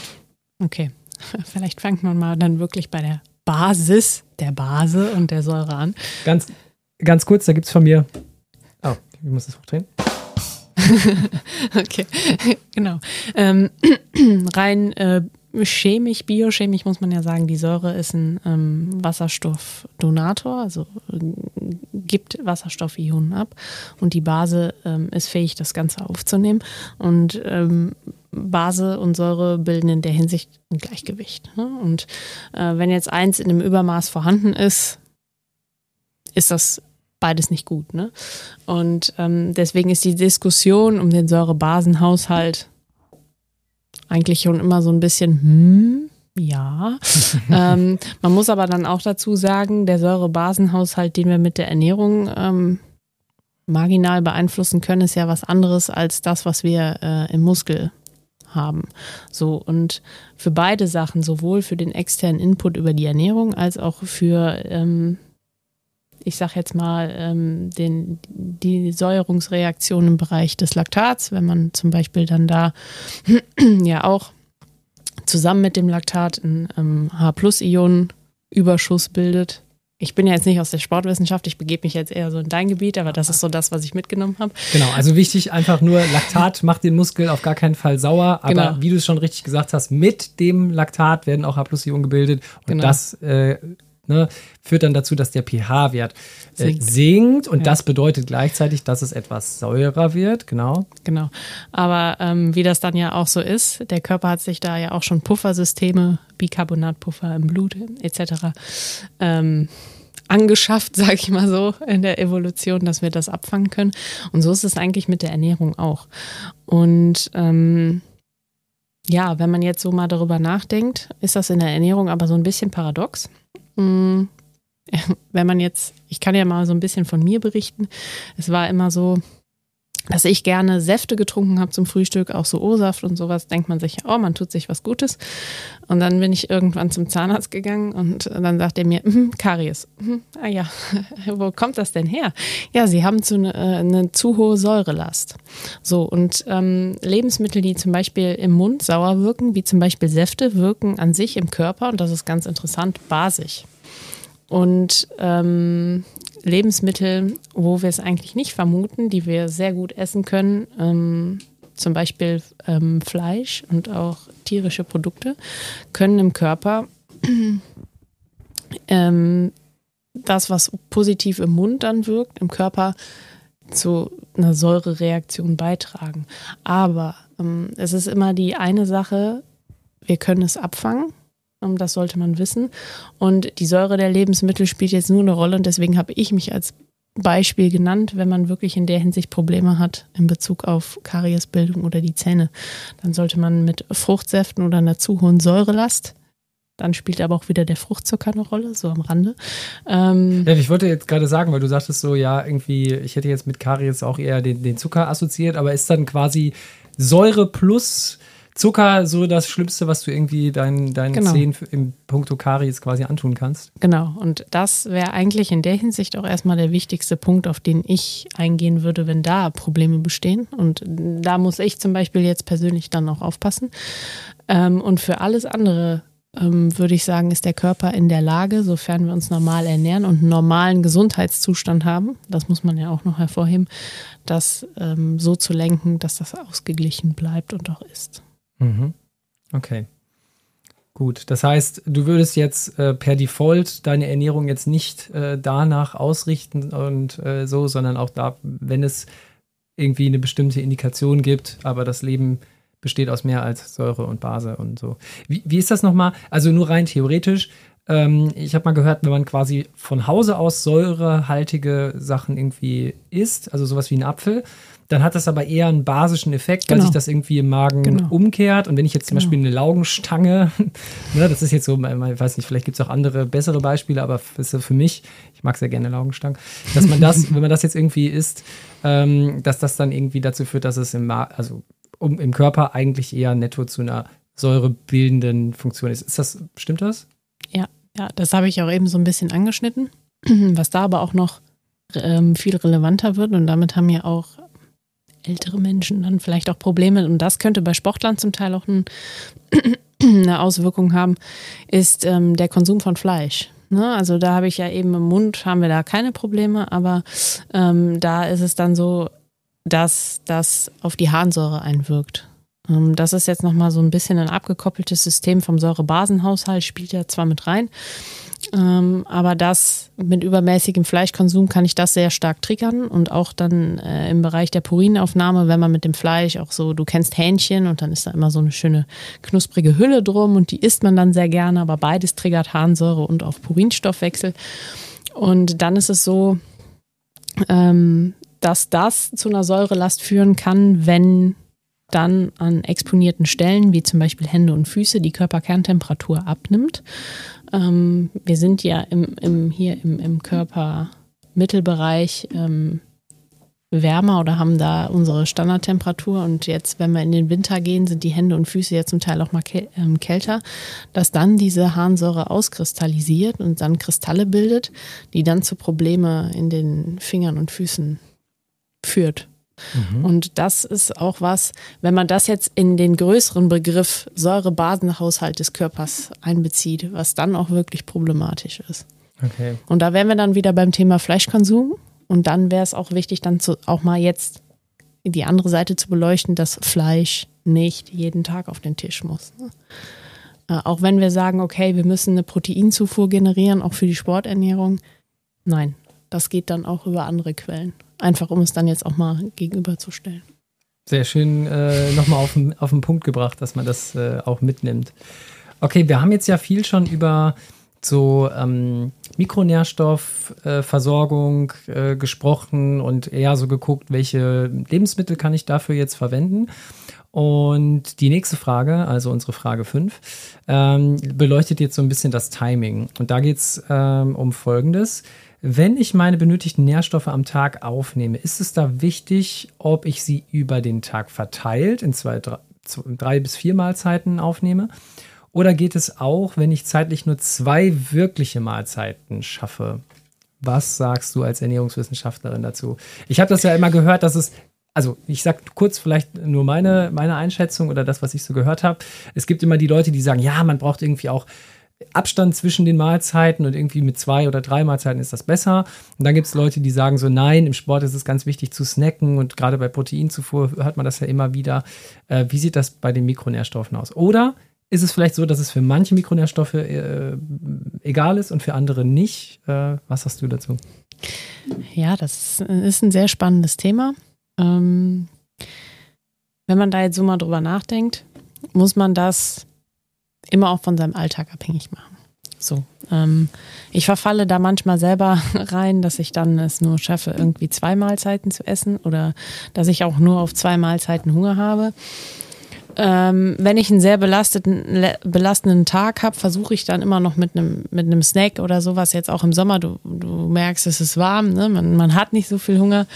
Okay, vielleicht fängt man mal dann wirklich bei der Basis der Base und der Säure an. Ganz, ganz kurz, da gibt es von mir. Oh, ich muss das hochdrehen. Okay, genau. Ähm, rein äh, chemisch, biochemisch muss man ja sagen, die Säure ist ein ähm, Wasserstoffdonator, also äh, gibt Wasserstoffionen ab und die Base ähm, ist fähig, das Ganze aufzunehmen und ähm, Base und Säure bilden in der Hinsicht ein Gleichgewicht. Ne? Und äh, wenn jetzt eins in einem Übermaß vorhanden ist, ist das beides nicht gut. Ne? Und ähm, deswegen ist die Diskussion um den Säurebasenhaushalt eigentlich schon immer so ein bisschen, hm, ja. ähm, man muss aber dann auch dazu sagen, der Säurebasenhaushalt, den wir mit der Ernährung ähm, marginal beeinflussen können, ist ja was anderes als das, was wir äh, im Muskel haben. So und für beide Sachen, sowohl für den externen Input über die Ernährung als auch für ähm, ich sag jetzt mal, ähm, den, die Säuerungsreaktion im Bereich des Laktats, wenn man zum Beispiel dann da ja auch zusammen mit dem Laktat einen ähm, H-Plus-Ionen-Überschuss bildet. Ich bin ja jetzt nicht aus der Sportwissenschaft, ich begebe mich jetzt eher so in dein Gebiet, aber das ist so das, was ich mitgenommen habe. Genau, also wichtig einfach nur, Laktat macht den Muskel auf gar keinen Fall sauer, aber Genau. wie du es schon richtig gesagt hast, mit dem Laktat werden auch H-Ionen gebildet und Genau. das äh, ne, führt dann dazu, dass der pH-Wert äh, Sinkt. und Ja. das bedeutet gleichzeitig, dass es etwas säurer wird, genau. Genau. Aber ähm, wie das dann ja auch so ist, der Körper hat sich da ja auch schon Puffersysteme, Bicarbonatpuffer im Blut etc. Ähm, angeschafft, sage ich mal so, in der Evolution, dass wir das abfangen können. Und so ist es eigentlich mit der Ernährung auch. Und ähm, ja, wenn man jetzt so mal darüber nachdenkt, ist das in der Ernährung aber so ein bisschen paradox. Mm, Wenn man jetzt, ich kann ja mal so ein bisschen von mir berichten, es war immer so, dass ich gerne Säfte getrunken habe zum Frühstück, auch so O-Saft und sowas, denkt man sich, oh, man tut sich was Gutes. Und dann bin ich irgendwann zum Zahnarzt gegangen und dann sagt er mir, mm, Karies. Mm, ah ja, wo kommt das denn her? Ja, sie haben zu äh, eine zu hohe Säurelast. So, und ähm, Lebensmittel, die zum Beispiel im Mund sauer wirken, wie zum Beispiel Säfte, wirken an sich im Körper, und das ist ganz interessant, basisch. Und ähm, Lebensmittel, wo wir es eigentlich nicht vermuten, die wir sehr gut essen können, ähm, zum Beispiel ähm, Fleisch und auch tierische Produkte, können im Körper ähm, das, was positiv im Mund dann wirkt, im Körper zu einer Säurereaktion beitragen. Aber ähm, es ist immer die eine Sache, wir können es abfangen das sollte man wissen. Und die Säure der Lebensmittel spielt jetzt nur eine Rolle und deswegen habe ich mich als Beispiel genannt, wenn man wirklich in der Hinsicht Probleme hat in Bezug auf Kariesbildung oder die Zähne. Dann sollte man mit Fruchtsäften oder einer zu hohen Säurelast dann spielt aber auch wieder der Fruchtzucker eine Rolle, so am Rande. Ähm ja, ich wollte jetzt gerade sagen, weil du sagtest so, ja, irgendwie, ich hätte jetzt mit Karies auch eher den, den Zucker assoziiert, aber ist dann quasi Säure plus Zucker so das Schlimmste, was du irgendwie deinen, deinen genau. Zähnen im Punkto Karies quasi antun kannst. Genau, und das wäre eigentlich in der Hinsicht auch erstmal der wichtigste Punkt, auf den ich eingehen würde, wenn da Probleme bestehen. Und da muss ich zum Beispiel jetzt persönlich dann auch aufpassen. Ähm, und für alles andere ähm, würde ich sagen, ist der Körper in der Lage, sofern wir uns normal ernähren und einen normalen Gesundheitszustand haben, das muss man ja auch noch hervorheben, das ähm, so zu lenken, dass das ausgeglichen bleibt und auch ist. Mhm. Okay. Gut, das heißt, du würdest jetzt äh, per Default deine Ernährung jetzt nicht äh, danach ausrichten und äh, so, sondern auch da, wenn es irgendwie eine bestimmte Indikation gibt, aber das Leben besteht aus mehr als Säure und Base und so. Wie, wie ist das nochmal? Also nur rein theoretisch. Ähm, ich habe mal gehört, wenn man quasi von Hause aus säurehaltige Sachen irgendwie isst, also sowas wie ein Apfel, dann hat das aber eher einen basischen Effekt, genau. weil sich das irgendwie im Magen genau. umkehrt. Und wenn ich jetzt zum genau. Beispiel eine Laugenstange, ne, das ist jetzt so, ich weiß nicht, vielleicht gibt es auch andere bessere Beispiele, aber für, für mich, ich mag sehr gerne Laugenstangen, dass man das, wenn man das jetzt irgendwie isst, ähm, dass das dann irgendwie dazu führt, dass es im, Ma also, um, im Körper eigentlich eher netto zu einer säurebildenden Funktion ist. Ist das, stimmt das? Ja, ja, das habe ich auch eben so ein bisschen angeschnitten. Was da aber auch noch ähm, viel relevanter wird und damit haben ja auch ältere Menschen dann vielleicht auch Probleme, und das könnte bei Sportlern zum Teil auch ein, eine Auswirkung haben, ist ähm, der Konsum von Fleisch. Ne? Also da habe ich ja eben im Mund, haben wir da keine Probleme, aber ähm, da ist es dann so, dass das auf die Harnsäure einwirkt. Ähm, das ist jetzt nochmal so ein bisschen ein abgekoppeltes System vom Säurebasenhaushalt, spielt ja zwar mit rein, ähm, aber das mit übermäßigem Fleischkonsum kann ich das sehr stark triggern und auch dann äh, im Bereich der Purinaufnahme, wenn man mit dem Fleisch auch so, du kennst Hähnchen und dann ist da immer so eine schöne knusprige Hülle drum und die isst man dann sehr gerne, aber beides triggert Harnsäure und auch Purinstoffwechsel. Und dann ist es so, ähm, dass das zu einer Säurelast führen kann, wenn dann an exponierten Stellen, wie zum Beispiel Hände und Füße, die Körperkerntemperatur abnimmt. Ähm, wir sind ja im, im, hier im, im Körpermittelbereich ähm, wärmer oder haben da unsere Standardtemperatur und jetzt, wenn wir in den Winter gehen, sind die Hände und Füße ja zum Teil auch mal ähm, kälter, dass dann diese Harnsäure auskristallisiert und dann Kristalle bildet, die dann zu Probleme in den Fingern und Füßen führt. Mhm. Und das ist auch was, wenn man das jetzt in den größeren Begriff Säurebasenhaushalt des Körpers einbezieht, was dann auch wirklich problematisch ist. Okay. Und da wären wir dann wieder beim Thema Fleischkonsum. Und dann wäre es auch wichtig, dann zu, auch mal jetzt die andere Seite zu beleuchten, dass Fleisch nicht jeden Tag auf den Tisch muss. Ne? Äh, auch wenn wir sagen, okay, wir müssen eine Proteinzufuhr generieren, auch für die Sporternährung. Nein, das geht dann auch über andere Quellen. Einfach um es dann jetzt auch mal gegenüberzustellen. Sehr schön äh, nochmal auf, auf den Punkt gebracht, dass man das äh, auch mitnimmt. Okay, wir haben jetzt ja viel schon über so ähm, Mikronährstoffversorgung äh, äh, gesprochen und eher so geguckt, welche Lebensmittel kann ich dafür jetzt verwenden. Und die nächste Frage, also unsere Frage 5, ähm, beleuchtet jetzt so ein bisschen das Timing. Und da geht es ähm, um Folgendes. Wenn ich meine benötigten Nährstoffe am Tag aufnehme, ist es da wichtig, ob ich sie über den Tag verteilt in zwei, drei, drei bis vier Mahlzeiten aufnehme? Oder geht es auch, wenn ich zeitlich nur zwei wirkliche Mahlzeiten schaffe? Was sagst du als Ernährungswissenschaftlerin dazu? Ich habe das ja immer gehört, dass es also ich sage kurz vielleicht nur meine, meine Einschätzung oder das, was ich so gehört habe. Es gibt immer die Leute, die sagen, ja, man braucht irgendwie auch Abstand zwischen den Mahlzeiten und irgendwie mit zwei oder drei Mahlzeiten ist das besser. Und dann gibt es Leute, die sagen so, nein, im Sport ist es ganz wichtig zu snacken und gerade bei Proteinzufuhr hört man das ja immer wieder. Äh, wie sieht das bei den Mikronährstoffen aus? Oder ist es vielleicht so, dass es für manche Mikronährstoffe äh, egal ist und für andere nicht? Äh, was hast du dazu? Ja, das ist ein sehr spannendes Thema. Ähm, wenn man da jetzt so mal drüber nachdenkt, muss man das immer auch von seinem Alltag abhängig machen. So. Ähm, ich verfalle da manchmal selber rein, dass ich dann es nur schaffe, irgendwie zwei Mahlzeiten zu essen oder dass ich auch nur auf zwei Mahlzeiten Hunger habe. Ähm, wenn ich einen sehr belasteten, belastenden Tag habe, versuche ich dann immer noch mit einem mit einem Snack oder sowas, jetzt auch im Sommer, du, du merkst, es ist warm, ne? man, man hat nicht so viel Hunger,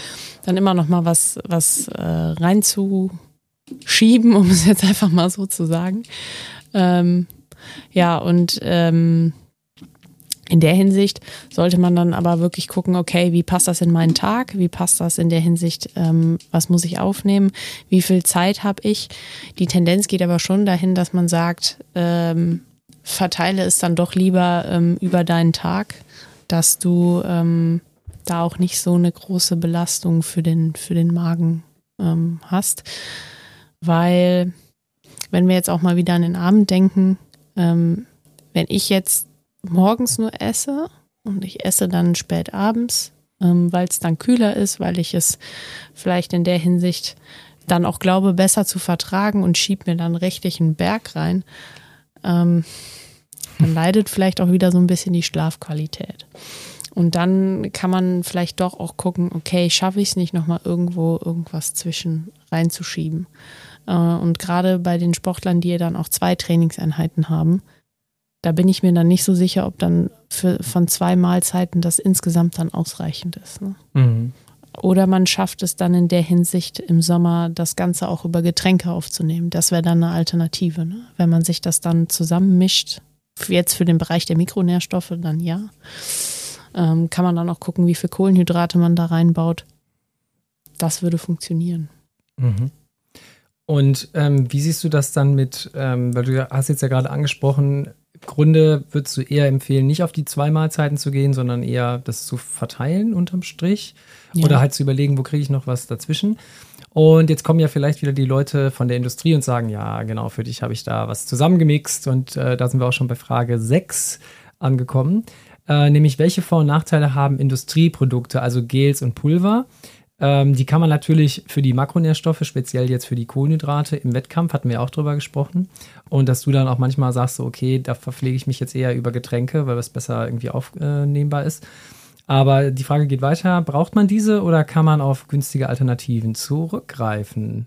dann immer noch mal was, was äh, reinzuschieben, um es jetzt einfach mal so zu sagen. Ähm, ja, und ähm, in der Hinsicht sollte man dann aber wirklich gucken, okay, wie passt das in meinen Tag? Wie passt das in der Hinsicht, ähm, was muss ich aufnehmen? Wie viel Zeit habe ich? Die Tendenz geht aber schon dahin, dass man sagt, ähm, verteile es dann doch lieber ähm, über deinen Tag, dass du ähm, da auch nicht so eine große Belastung für den, für den Magen ähm, hast. Weil, wenn wir jetzt auch mal wieder an den Abend denken, ähm, wenn ich jetzt morgens nur esse und ich esse dann spät abends, ähm, weil es dann kühler ist, weil ich es vielleicht in der Hinsicht dann auch glaube, besser zu vertragen und schieb mir dann richtig einen Berg rein, ähm, dann leidet vielleicht auch wieder so ein bisschen die Schlafqualität. Und dann kann man vielleicht doch auch gucken, okay, schaffe ich es nicht nochmal irgendwo irgendwas zwischen reinzuschieben. Äh, und gerade bei den Sportlern, die ja dann auch zwei Trainingseinheiten haben, da bin ich mir dann nicht so sicher, ob dann für, von zwei Mahlzeiten das insgesamt dann ausreichend ist. Ne? Mhm. Oder man schafft es dann in der Hinsicht im Sommer, das Ganze auch über Getränke aufzunehmen. Das wäre dann eine Alternative. Ne? Wenn man sich das dann zusammenmischt, jetzt für den Bereich der Mikronährstoffe, dann ja. Ähm, kann man dann auch gucken, wie viel Kohlenhydrate man da reinbaut. Das würde funktionieren. Mhm. Und ähm, wie siehst du das dann mit, ähm, weil du hast jetzt ja gerade angesprochen, Grunde würdest du eher empfehlen, nicht auf die zwei Mahlzeiten zu gehen, sondern eher das zu verteilen unterm Strich ja. oder halt zu überlegen, wo kriege ich noch was dazwischen. Und jetzt kommen ja vielleicht wieder die Leute von der Industrie und sagen, ja, genau, für dich habe ich da was zusammengemixt und äh, da sind wir auch schon bei Frage 6 angekommen. Äh, nämlich, welche Vor- und Nachteile haben Industrieprodukte, also Gels und Pulver? Ähm, die kann man natürlich für die Makronährstoffe, speziell jetzt für die Kohlenhydrate im Wettkampf, hatten wir auch drüber gesprochen. Und dass du dann auch manchmal sagst, so, okay, da verpflege ich mich jetzt eher über Getränke, weil das besser irgendwie aufnehmbar ist. Aber die Frage geht weiter, braucht man diese oder kann man auf günstige Alternativen zurückgreifen?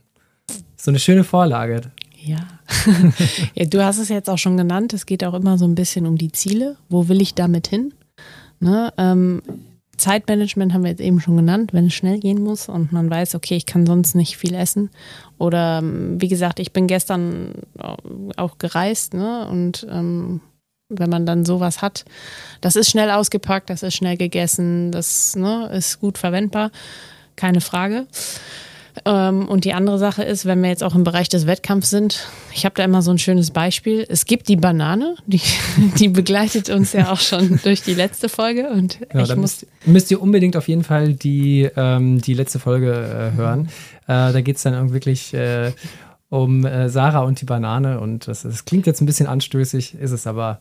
So eine schöne Vorlage. Ja. ja, du hast es jetzt auch schon genannt, es geht auch immer so ein bisschen um die Ziele. Wo will ich damit hin? Ne, ähm, Zeitmanagement haben wir jetzt eben schon genannt, wenn es schnell gehen muss und man weiß, okay, ich kann sonst nicht viel essen. Oder ähm, wie gesagt, ich bin gestern auch gereist, ne? Und ähm, wenn man dann sowas hat, das ist schnell ausgepackt, das ist schnell gegessen, das ne, ist gut verwendbar, keine Frage. Ähm, und die andere Sache ist, wenn wir jetzt auch im Bereich des Wettkampfs sind, ich habe da immer so ein schönes Beispiel. Es gibt die Banane, die, die begleitet uns ja auch schon durch die letzte Folge. Und ja, ich muss müsst, müsst, ihr unbedingt auf jeden Fall die, ähm, die letzte Folge äh, hören. Äh, da geht es dann wirklich äh, um äh, Sarah und die Banane. Und das, das klingt jetzt ein bisschen anstößig, ist es aber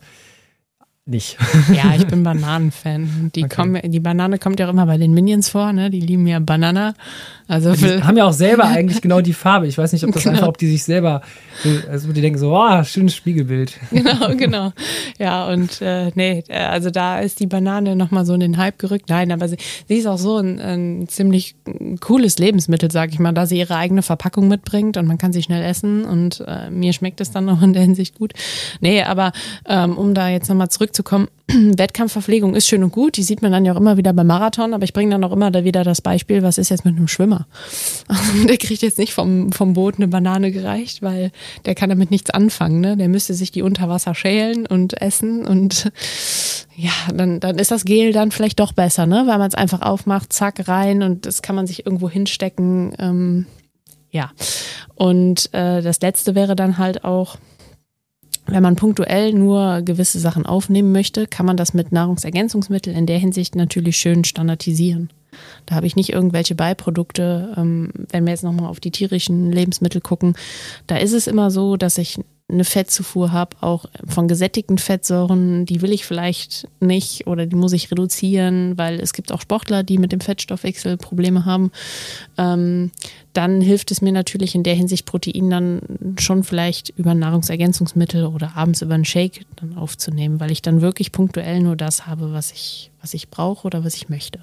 nicht. Ja, ich bin Bananenfan. Die, Okay. kommen, die Banane kommt ja auch immer bei den Minions vor, ne? Die lieben ja Banana. Also Die haben ja auch selber eigentlich genau die Farbe. Ich weiß nicht, ob das Genau. einfach, ob die sich selber, also die denken so, oh, schönes Spiegelbild. genau, genau. Ja, und äh, nee, äh, also da ist die Banane nochmal so in den Hype gerückt. Nein, aber sie, sie ist auch so ein, ein ziemlich cooles Lebensmittel, sag ich mal, da sie ihre eigene Verpackung mitbringt und man kann sie schnell essen und äh, mir schmeckt es dann auch in der Hinsicht gut. Nee, aber ähm, um da jetzt nochmal zurückzukommen, Wettkampfverpflegung ist schön und gut, die sieht man dann ja auch immer wieder beim Marathon, aber ich bringe dann auch immer da wieder das Beispiel, was ist jetzt mit einem Schwimmer? der kriegt jetzt nicht vom, vom Boot eine Banane gereicht, weil der kann damit nichts anfangen. Ne? Der müsste sich die unter Wasser schälen und essen und ja, dann, dann ist das Gel dann vielleicht doch besser, ne? weil man es einfach aufmacht, zack, rein und das kann man sich irgendwo hinstecken. Ähm, ja, und äh, das Letzte wäre dann halt auch, wenn man punktuell nur gewisse Sachen aufnehmen möchte, kann man das mit Nahrungsergänzungsmitteln in der Hinsicht natürlich schön standardisieren. Da habe ich nicht irgendwelche Beiprodukte. Ähm, wenn wir jetzt nochmal auf die tierischen Lebensmittel gucken, da ist es immer so, dass ich eine Fettzufuhr habe, auch von gesättigten Fettsäuren, die will ich vielleicht nicht oder die muss ich reduzieren, weil es gibt auch Sportler, die mit dem Fettstoffwechsel Probleme haben. Ähm, dann hilft es mir natürlich in der Hinsicht, Protein dann schon vielleicht über Nahrungsergänzungsmittel oder abends über einen Shake dann aufzunehmen, weil ich dann wirklich punktuell nur das habe, was ich, was ich brauche oder was ich möchte.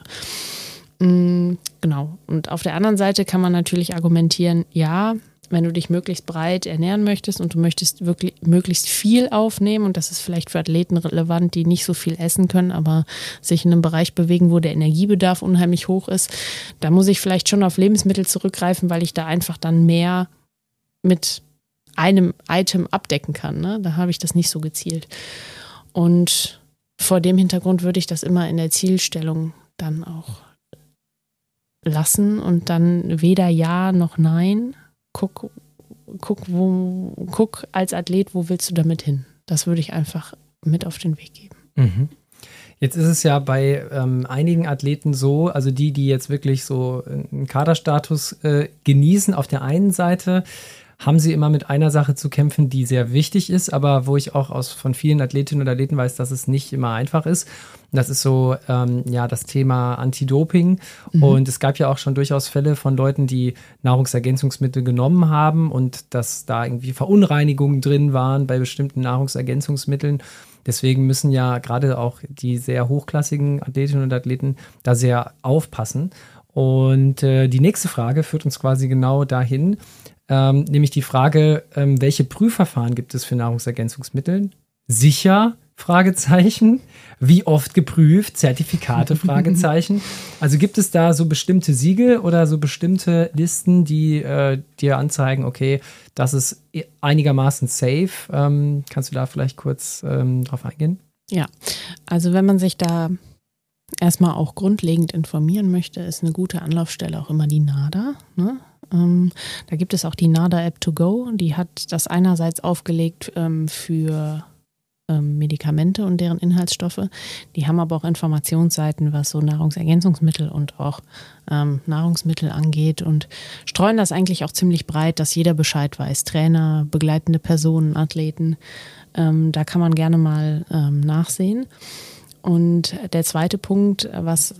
Mm, Genau. Und auf der anderen Seite kann man natürlich argumentieren, ja, wenn du dich möglichst breit ernähren möchtest und du möchtest wirklich möglichst viel aufnehmen, und das ist vielleicht für Athleten relevant, die nicht so viel essen können, aber sich in einem Bereich bewegen, wo der Energiebedarf unheimlich hoch ist, da muss ich vielleicht schon auf Lebensmittel zurückgreifen, weil ich da einfach dann mehr mit einem Item abdecken kann. Ne? Da habe ich das nicht so gezielt. Und vor dem Hintergrund würde ich das immer in der Zielstellung dann auch lassen und dann weder Ja noch Nein. Guck, guck, wo, guck als Athlet, wo willst du damit hin? Das würde ich einfach mit auf den Weg geben. Mhm. Jetzt ist es ja bei ähm, einigen Athleten so, also die, die jetzt wirklich so einen Kaderstatus äh, genießen, auf der einen Seite haben sie immer mit einer Sache zu kämpfen, die sehr wichtig ist, aber wo ich auch aus von vielen Athletinnen und Athleten weiß, dass es nicht immer einfach ist. Das ist so ähm, ja das Thema Anti-Doping. Und es gab ja auch schon durchaus Fälle von Leuten, die Nahrungsergänzungsmittel genommen haben und dass da irgendwie Verunreinigungen drin waren bei bestimmten Nahrungsergänzungsmitteln. Deswegen müssen ja gerade auch die sehr hochklassigen Athletinnen und Athleten da sehr aufpassen. Und äh, die nächste Frage führt uns quasi genau dahin, ähm, nämlich die Frage, ähm, welche Prüfverfahren gibt es für Nahrungsergänzungsmittel? Sicher? Fragezeichen. Wie oft geprüft? Zertifikate? Fragezeichen. Also gibt es da so bestimmte Siegel oder so bestimmte Listen, die äh, dir anzeigen, okay, das ist einigermaßen safe. Ähm, kannst du da vielleicht kurz ähm, drauf eingehen? Ja, also wenn man sich da erstmal auch grundlegend informieren möchte, ist eine gute Anlaufstelle auch immer die NADA. Ne? Ähm, da gibt es auch die NADA App to Go, die hat das einerseits aufgelegt ähm, für ähm, Medikamente und deren Inhaltsstoffe. Die haben aber auch Informationsseiten, was so Nahrungsergänzungsmittel und auch ähm, Nahrungsmittel angeht und streuen das eigentlich auch ziemlich breit, dass jeder Bescheid weiß. Trainer, begleitende Personen, Athleten. Ähm, da kann man gerne mal ähm, nachsehen. Und der zweite Punkt, was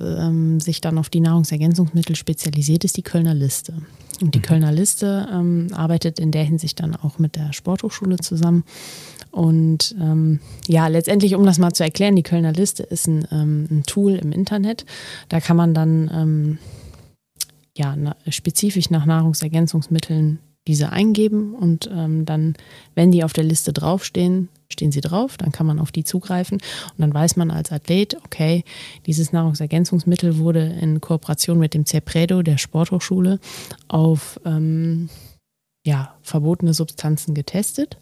sich dann auf die Nahrungsergänzungsmittel spezialisiert, ist die Kölner Liste. Und die Kölner Liste ähm, arbeitet in der Hinsicht dann auch mit der Sporthochschule zusammen. Und ähm, ja, letztendlich, um das mal zu erklären, die Kölner Liste ist ein, ähm, ein Tool im Internet. Da kann man dann ähm, ja, na, spezifisch nach Nahrungsergänzungsmitteln diese eingeben und ähm, dann, wenn die auf der Liste draufstehen, stehen sie drauf, dann kann man auf die zugreifen und dann weiß man als Athlet, okay, dieses Nahrungsergänzungsmittel wurde in Kooperation mit dem CEPREDO der Sporthochschule auf ähm, ja, verbotene Substanzen getestet.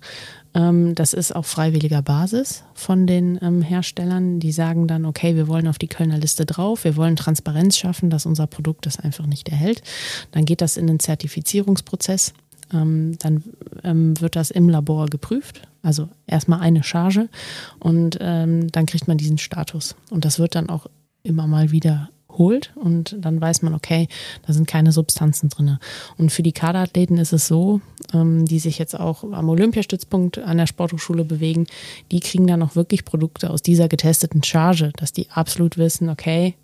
Ähm, das ist auf freiwilliger Basis von den ähm, Herstellern. Die sagen dann, okay, wir wollen auf die Kölner Liste drauf, wir wollen Transparenz schaffen, dass unser Produkt das einfach nicht erhält. Dann geht das in den Zertifizierungsprozess. Ähm, dann ähm, wird das im Labor geprüft. Also erstmal eine Charge und ähm, dann kriegt man diesen Status. Und das wird dann auch immer mal wieder holt und dann weiß man, okay, da sind keine Substanzen drin. Und für die Kaderathleten ist es so, ähm, die sich jetzt auch am Olympiastützpunkt an der Sporthochschule bewegen, die kriegen dann auch wirklich Produkte aus dieser getesteten Charge, dass die absolut wissen, okay,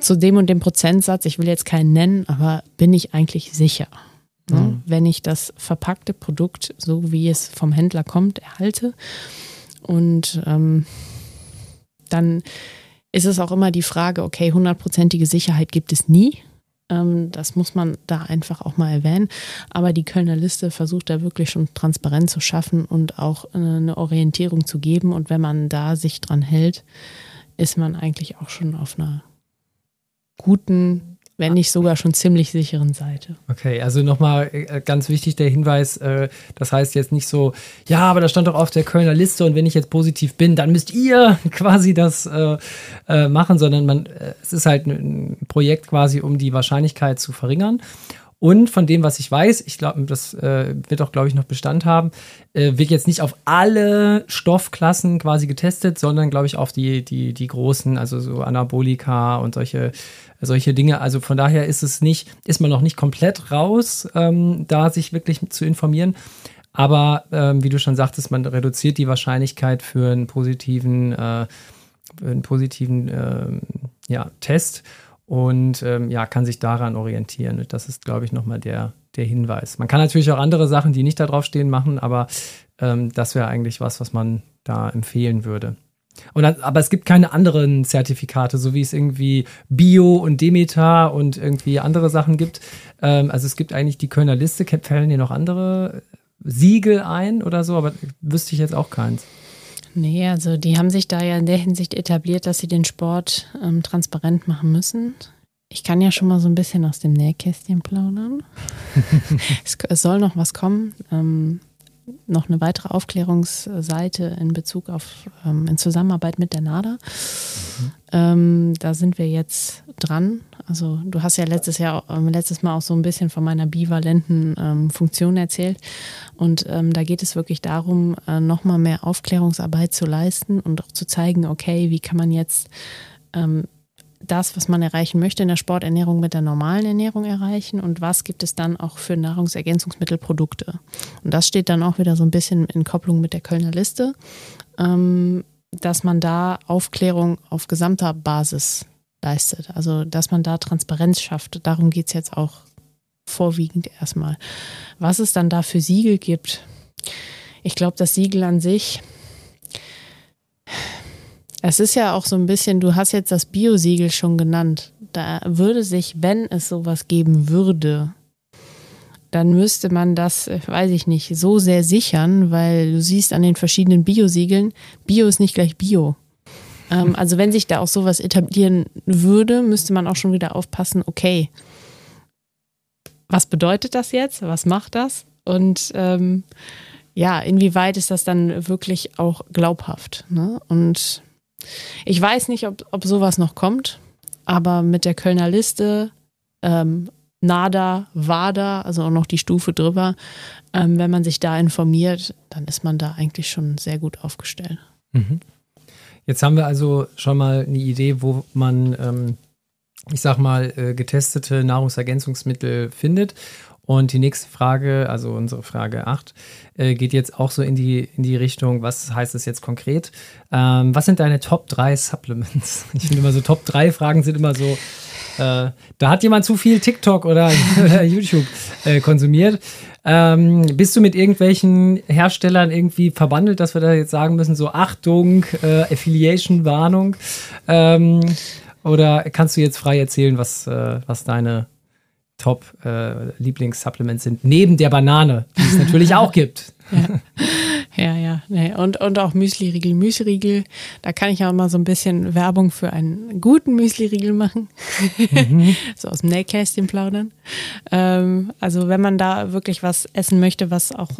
zu dem und dem Prozentsatz, ich will jetzt keinen nennen, aber bin ich eigentlich sicher. Ne? Mhm. Wenn ich das verpackte Produkt, so wie es vom Händler kommt, erhalte. Und ähm, dann ist es auch immer die Frage, okay, hundertprozentige Sicherheit gibt es nie. Ähm, das muss man da einfach auch mal erwähnen. Aber die Kölner Liste versucht da wirklich schon Transparenz zu schaffen und auch äh, eine Orientierung zu geben. Und wenn man da sich dran hält, ist man eigentlich auch schon auf einer guten wenn nicht sogar schon ziemlich sicheren Seite. Okay, also nochmal äh, ganz wichtig der Hinweis, äh, das heißt jetzt nicht so, ja, aber das stand doch auf der Kölner Liste und wenn ich jetzt positiv bin, dann müsst ihr quasi das äh, machen, sondern man, es ist halt ein Projekt quasi, um die Wahrscheinlichkeit zu verringern. Und von dem, was ich weiß, ich glaube, das äh, wird auch, glaube ich, noch Bestand haben, äh, wird jetzt nicht auf alle Stoffklassen quasi getestet, sondern, glaube ich, auf die, die, die großen, also so Anabolika und solche, solche Dinge. Also von daher ist es nicht, ist man noch nicht komplett raus, ähm, da sich wirklich zu informieren. Aber ähm, wie du schon sagtest, man reduziert die Wahrscheinlichkeit für einen positiven, äh, einen positiven ähm, ja, Test und ähm, ja, kann sich daran orientieren. Das ist, glaube ich, nochmal der, der Hinweis. Man kann natürlich auch andere Sachen, die nicht da drauf stehen, machen, aber ähm, das wäre eigentlich was, was man da empfehlen würde. Und, aber es gibt keine anderen Zertifikate, so wie es irgendwie Bio und Demeter und irgendwie andere Sachen gibt. Ähm, also es gibt eigentlich die Kölner Liste. Fällen hier noch andere Siegel ein oder so, aber wüsste ich jetzt auch keins. Nee, also die haben sich da ja in der Hinsicht etabliert, dass sie den Sport ähm, transparent machen müssen. Ich kann ja schon mal so ein bisschen aus dem Nähkästchen plaudern. es, es, soll noch was kommen. Ähm, noch eine weitere Aufklärungsseite in Bezug auf ähm, in Zusammenarbeit mit der NADA. Mhm. Ähm, da sind wir jetzt dran. Also du hast ja letztes Jahr, ähm, letztes Mal auch so ein bisschen von meiner bivalenten ähm, Funktion erzählt. Und ähm, da geht es wirklich darum, äh, nochmal mehr Aufklärungsarbeit zu leisten und auch zu zeigen, okay, wie kann man jetzt ähm, das, was man erreichen möchte in der Sporternährung mit der normalen Ernährung erreichen und was gibt es dann auch für Nahrungsergänzungsmittelprodukte. Und das steht dann auch wieder so ein bisschen in Kopplung mit der Kölner Liste, ähm, dass man da Aufklärung auf gesamter Basis leistet. Also dass man da Transparenz schafft. Darum geht es jetzt auch vorwiegend erstmal. Was es dann da für Siegel gibt, ich glaube, das Siegel an sich es ist ja auch so ein bisschen, du hast jetzt das Biosiegel schon genannt. Da würde sich, wenn es sowas geben würde, dann müsste man das, weiß ich nicht, so sehr sichern, weil du siehst an den verschiedenen Biosiegeln, Bio ist nicht gleich Bio. Ähm, also wenn sich da auch sowas etablieren würde, müsste man auch schon wieder aufpassen, okay, was bedeutet das jetzt? Was macht das? Und ähm, ja, inwieweit ist das dann wirklich auch glaubhaft? Ne? Und ich weiß nicht, ob, ob sowas noch kommt, aber mit der Kölner Liste, ähm, NADA, WADA, also auch noch die Stufe drüber, ähm, wenn man sich da informiert, dann ist man da eigentlich schon sehr gut aufgestellt. Mhm. Jetzt haben wir also schon mal eine Idee, wo man, ähm, ich sag mal, äh, getestete Nahrungsergänzungsmittel findet. Und die nächste Frage, also unsere Frage 8, äh, geht jetzt auch so in die, in die Richtung, was heißt es jetzt konkret? Ähm, was sind deine Top 3 Supplements? Ich finde immer so, Top 3 Fragen sind immer so, äh, da hat jemand zu viel TikTok oder YouTube äh, konsumiert. Ähm, bist du mit irgendwelchen Herstellern irgendwie verbandelt, dass wir da jetzt sagen müssen, so Achtung, äh, Affiliation-Warnung? Ähm, oder kannst du jetzt frei erzählen, was, äh, was deine Top-Lieblings-Supplements äh, sind, neben der Banane, die es natürlich auch gibt. Ja, ja, ja. Nee. Und, und auch Müsli-Riegel. Müsli-Riegel, da kann ich auch mal so ein bisschen Werbung für einen guten Müsli-Riegel machen. Mhm. so aus dem Nähkästchen plaudern. Ähm, also wenn man da wirklich was essen möchte, was auch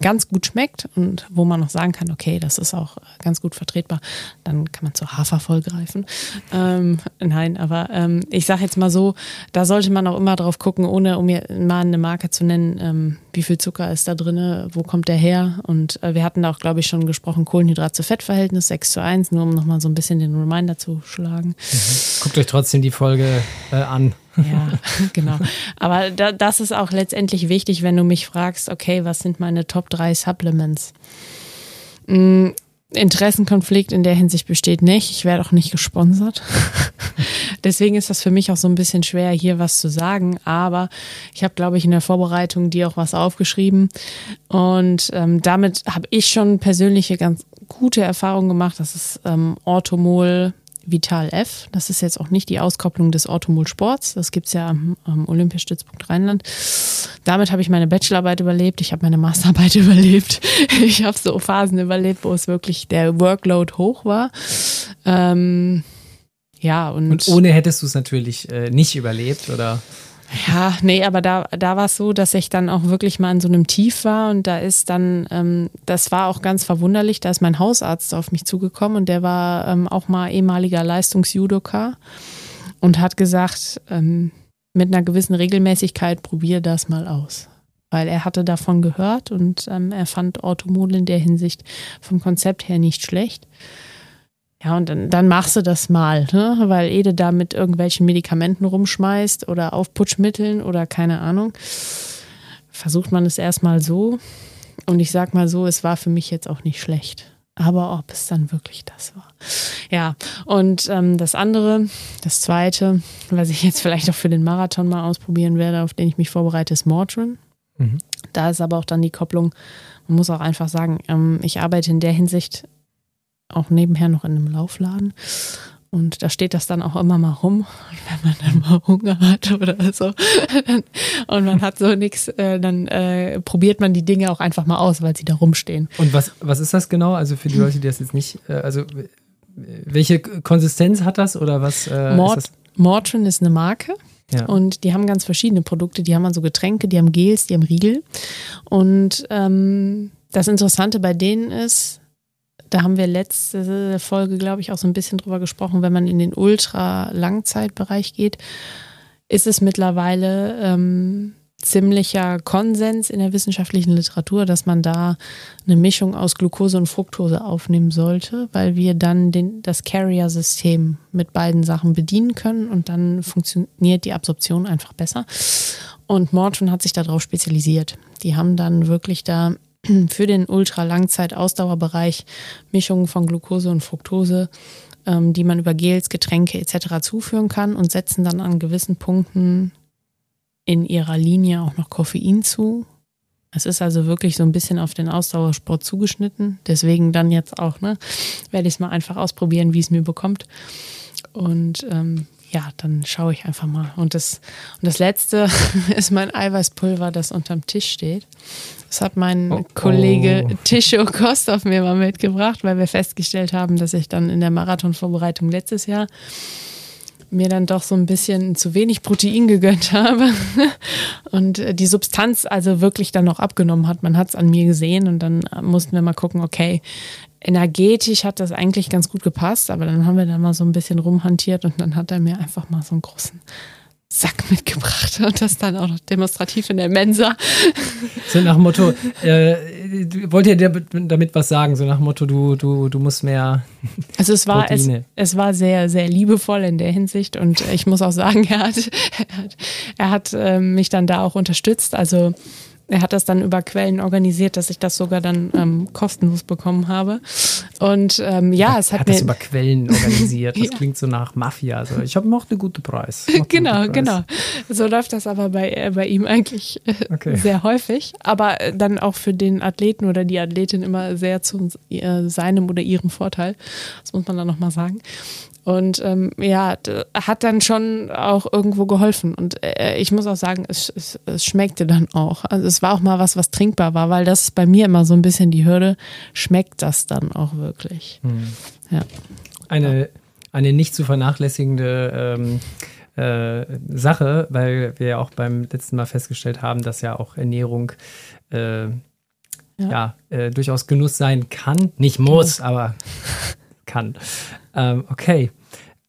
ganz gut schmeckt und wo man noch sagen kann, okay, das ist auch ganz gut vertretbar, dann kann man zu Hafervoll greifen. Ähm, nein, aber ähm, ich sage jetzt mal so, da sollte man auch immer drauf gucken, ohne um mal eine Marke zu nennen, ähm, wie viel Zucker ist da drin, wo kommt der her? Und äh, wir hatten da auch, glaube ich, schon gesprochen, Kohlenhydrat zu Fettverhältnis 6 zu 1, nur um nochmal so ein bisschen den Reminder zu schlagen. Mhm. Guckt euch trotzdem die Folge äh, an. Ja, genau. Aber da, das ist auch letztendlich wichtig, wenn du mich fragst, okay, was sind meine Top 3 Supplements? Mm, Interessenkonflikt in der Hinsicht besteht nicht. Ich werde auch nicht gesponsert. Deswegen ist das für mich auch so ein bisschen schwer, hier was zu sagen. Aber ich habe, glaube ich, in der Vorbereitung dir auch was aufgeschrieben. Und ähm, damit habe ich schon persönliche ganz gute Erfahrungen gemacht. Das ist ähm, Orthomol Vital F. Das ist jetzt auch nicht die Auskopplung des Orthomol Sports. Das gibt's ja am, am Olympiastützpunkt Rheinland. Damit habe ich meine Bachelorarbeit überlebt. Ich habe meine Masterarbeit überlebt. Ich habe so Phasen überlebt, wo es wirklich der Workload hoch war. Ähm, ja, und, und ohne hättest du es natürlich äh, nicht überlebt, oder? Ja, nee, aber da, da war es so, dass ich dann auch wirklich mal in so einem Tief war und da ist dann, ähm, das war auch ganz verwunderlich, da ist mein Hausarzt auf mich zugekommen und der war ähm, auch mal ehemaliger Leistungsjudoka und hat gesagt, ähm, mit einer gewissen Regelmäßigkeit probier das mal aus. Weil er hatte davon gehört und ähm, er fand Orthomol in der Hinsicht vom Konzept her nicht schlecht. Ja, und dann, dann machst du das mal, ne? weil Ede da mit irgendwelchen Medikamenten rumschmeißt oder Aufputschmitteln oder keine Ahnung. Versucht man es erstmal so. Und ich sag mal so, es war für mich jetzt auch nicht schlecht. Aber ob es dann wirklich das war. Ja, und ähm, das andere, das zweite, was ich jetzt vielleicht auch für den Marathon mal ausprobieren werde, auf den ich mich vorbereite, ist Mordrin. Mhm. Da ist aber auch dann die Kopplung, man muss auch einfach sagen, ähm, ich arbeite in der Hinsicht auch nebenher noch in einem Laufladen. Und da steht das dann auch immer mal rum, wenn man dann mal Hunger hat oder so. und man hat so nichts, äh, dann äh, probiert man die Dinge auch einfach mal aus, weil sie da rumstehen. Und was, was ist das genau? Also für die Leute, die das jetzt nicht, äh, also welche Konsistenz hat das oder was? Äh, Mord, ist Mortrin ist eine Marke. Ja. Und die haben ganz verschiedene Produkte. Die haben also Getränke, die haben Gels, die haben Riegel. Und ähm, das Interessante bei denen ist, da haben wir letzte Folge, glaube ich, auch so ein bisschen drüber gesprochen, wenn man in den Ultra-Langzeitbereich geht, ist es mittlerweile ähm, ziemlicher Konsens in der wissenschaftlichen Literatur, dass man da eine Mischung aus Glucose und Fructose aufnehmen sollte, weil wir dann den, das Carrier-System mit beiden Sachen bedienen können und dann funktioniert die Absorption einfach besser. Und Morton hat sich darauf spezialisiert. Die haben dann wirklich da für den Ultra-Langzeit-Ausdauerbereich Mischungen von Glucose und Fructose, ähm, die man über Gels, Getränke etc. zuführen kann und setzen dann an gewissen Punkten in ihrer Linie auch noch Koffein zu. Es ist also wirklich so ein bisschen auf den Ausdauersport zugeschnitten. Deswegen dann jetzt auch, ne, werde ich es mal einfach ausprobieren, wie es mir bekommt. Und ähm, ja, dann schaue ich einfach mal. Und das, und das letzte ist mein Eiweißpulver, das unterm Tisch steht. Das hat mein oh, Kollege oh. Tisho Kostov mir mal mitgebracht, weil wir festgestellt haben, dass ich dann in der Marathonvorbereitung letztes Jahr mir dann doch so ein bisschen zu wenig Protein gegönnt habe und die Substanz also wirklich dann noch abgenommen hat. Man hat es an mir gesehen und dann mussten wir mal gucken, okay, energetisch hat das eigentlich ganz gut gepasst, aber dann haben wir da mal so ein bisschen rumhantiert und dann hat er mir einfach mal so einen großen Sack mitgebracht und das dann auch noch demonstrativ in der Mensa. So nach dem Motto, äh, wollt ihr damit was sagen? So nach dem Motto, du, du, du musst mehr. Also es war, es, es war sehr, sehr liebevoll in der Hinsicht und ich muss auch sagen, er hat, er hat, er hat äh, mich dann da auch unterstützt. Also er hat das dann über Quellen organisiert, dass ich das sogar dann ähm, kostenlos bekommen habe. Und ähm, ja, es hat, hat mir das über Quellen organisiert. Das ja. klingt so nach Mafia. Also ich habe noch einen guten Preis. Genau, guten Preis. genau. So läuft das aber bei, äh, bei ihm eigentlich äh, okay. sehr häufig. Aber äh, dann auch für den Athleten oder die Athletin immer sehr zu äh, seinem oder ihrem Vorteil. Das muss man dann nochmal sagen. Und ähm, ja, hat dann schon auch irgendwo geholfen. Und äh, ich muss auch sagen, es, es, es schmeckte dann auch. Also es war auch mal was, was trinkbar war, weil das bei mir immer so ein bisschen die Hürde. Schmeckt das dann auch wirklich? Hm. Ja. Eine, eine nicht zu vernachlässigende ähm, äh, Sache, weil wir ja auch beim letzten Mal festgestellt haben, dass ja auch Ernährung äh, ja, ja äh, durchaus Genuss sein kann. Nicht muss, genau. aber kann. Ähm, okay.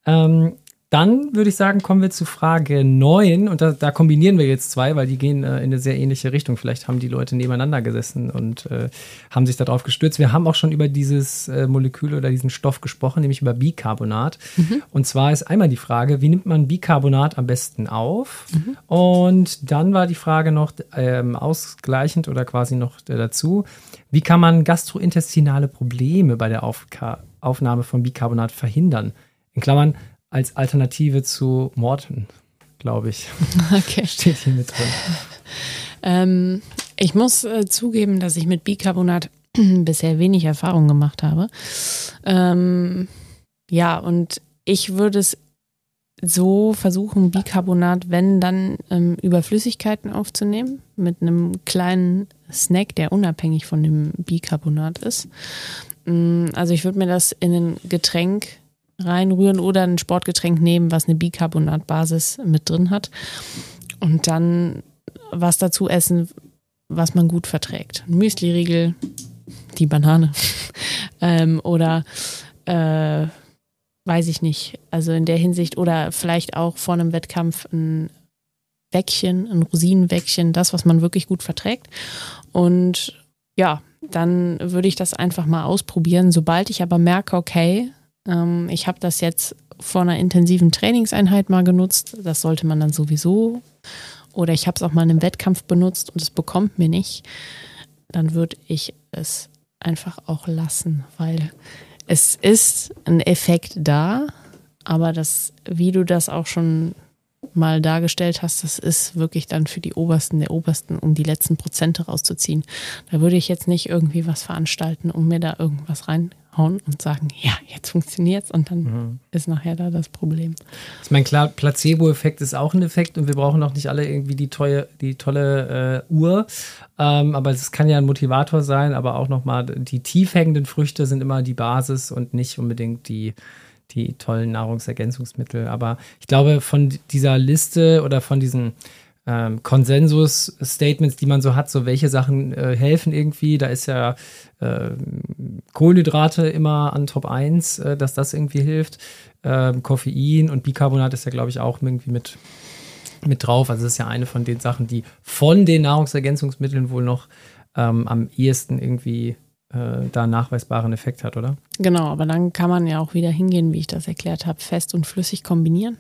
Ähm, dann würde ich sagen, kommen wir zu Frage 9 und da, da kombinieren wir jetzt zwei, weil die gehen äh, in eine sehr ähnliche Richtung. Vielleicht haben die Leute nebeneinander gesessen und äh, haben sich darauf gestürzt. Wir haben auch schon über dieses äh, Molekül oder diesen Stoff gesprochen, nämlich über Bicarbonat. Mhm. Und zwar ist einmal die Frage, wie nimmt man Bicarbonat am besten auf? Mhm. Und dann war die Frage noch ähm, ausgleichend oder quasi noch dazu, wie kann man gastrointestinale Probleme bei der Aufka Aufnahme von Bicarbonat verhindern? In Klammern, als Alternative zu Morton, glaube ich. Okay. Steht hier mit drin. Ähm, ich muss äh, zugeben, dass ich mit Bicarbonat bisher wenig Erfahrung gemacht habe. Ähm, ja, und ich würde es so versuchen, Bicarbonat, wenn dann ähm, über Flüssigkeiten aufzunehmen, mit einem kleinen Snack, der unabhängig von dem Bicarbonat ist. Mm, also ich würde mir das in ein Getränk reinrühren oder ein Sportgetränk nehmen, was eine Bicarbonatbasis mit drin hat. Und dann was dazu essen, was man gut verträgt. Ein Müsli-Riegel, die Banane. ähm, oder äh, weiß ich nicht. Also in der Hinsicht, oder vielleicht auch vor einem Wettkampf ein Wäckchen, ein Rosinenwäckchen, das, was man wirklich gut verträgt. Und ja, dann würde ich das einfach mal ausprobieren. Sobald ich aber merke, okay, ähm, ich habe das jetzt vor einer intensiven Trainingseinheit mal genutzt. Das sollte man dann sowieso. Oder ich habe es auch mal in einem Wettkampf benutzt und es bekommt mir nicht. Dann würde ich es einfach auch lassen, weil es ist ein Effekt da, aber das, wie du das auch schon mal dargestellt hast, das ist wirklich dann für die Obersten der Obersten, um die letzten Prozente rauszuziehen. Da würde ich jetzt nicht irgendwie was veranstalten, um mir da irgendwas reinhauen und sagen, ja, jetzt funktioniert's und dann mhm. ist nachher da das Problem. Ich meine, klar, Placebo-Effekt ist auch ein Effekt und wir brauchen auch nicht alle irgendwie die, teue, die tolle äh, Uhr, ähm, aber es kann ja ein Motivator sein, aber auch nochmal die tief hängenden Früchte sind immer die Basis und nicht unbedingt die die tollen Nahrungsergänzungsmittel. Aber ich glaube, von dieser Liste oder von diesen ähm, Konsensus-Statements, die man so hat, so welche Sachen äh, helfen irgendwie, da ist ja äh, Kohlenhydrate immer an Top 1, äh, dass das irgendwie hilft. Ähm, Koffein und Bicarbonat ist ja, glaube ich, auch irgendwie mit, mit drauf. Also das ist ja eine von den Sachen, die von den Nahrungsergänzungsmitteln wohl noch ähm, am ehesten irgendwie äh, da nachweisbaren Effekt hat, oder? Genau, aber dann kann man ja auch wieder hingehen, wie ich das erklärt habe, fest und flüssig kombinieren.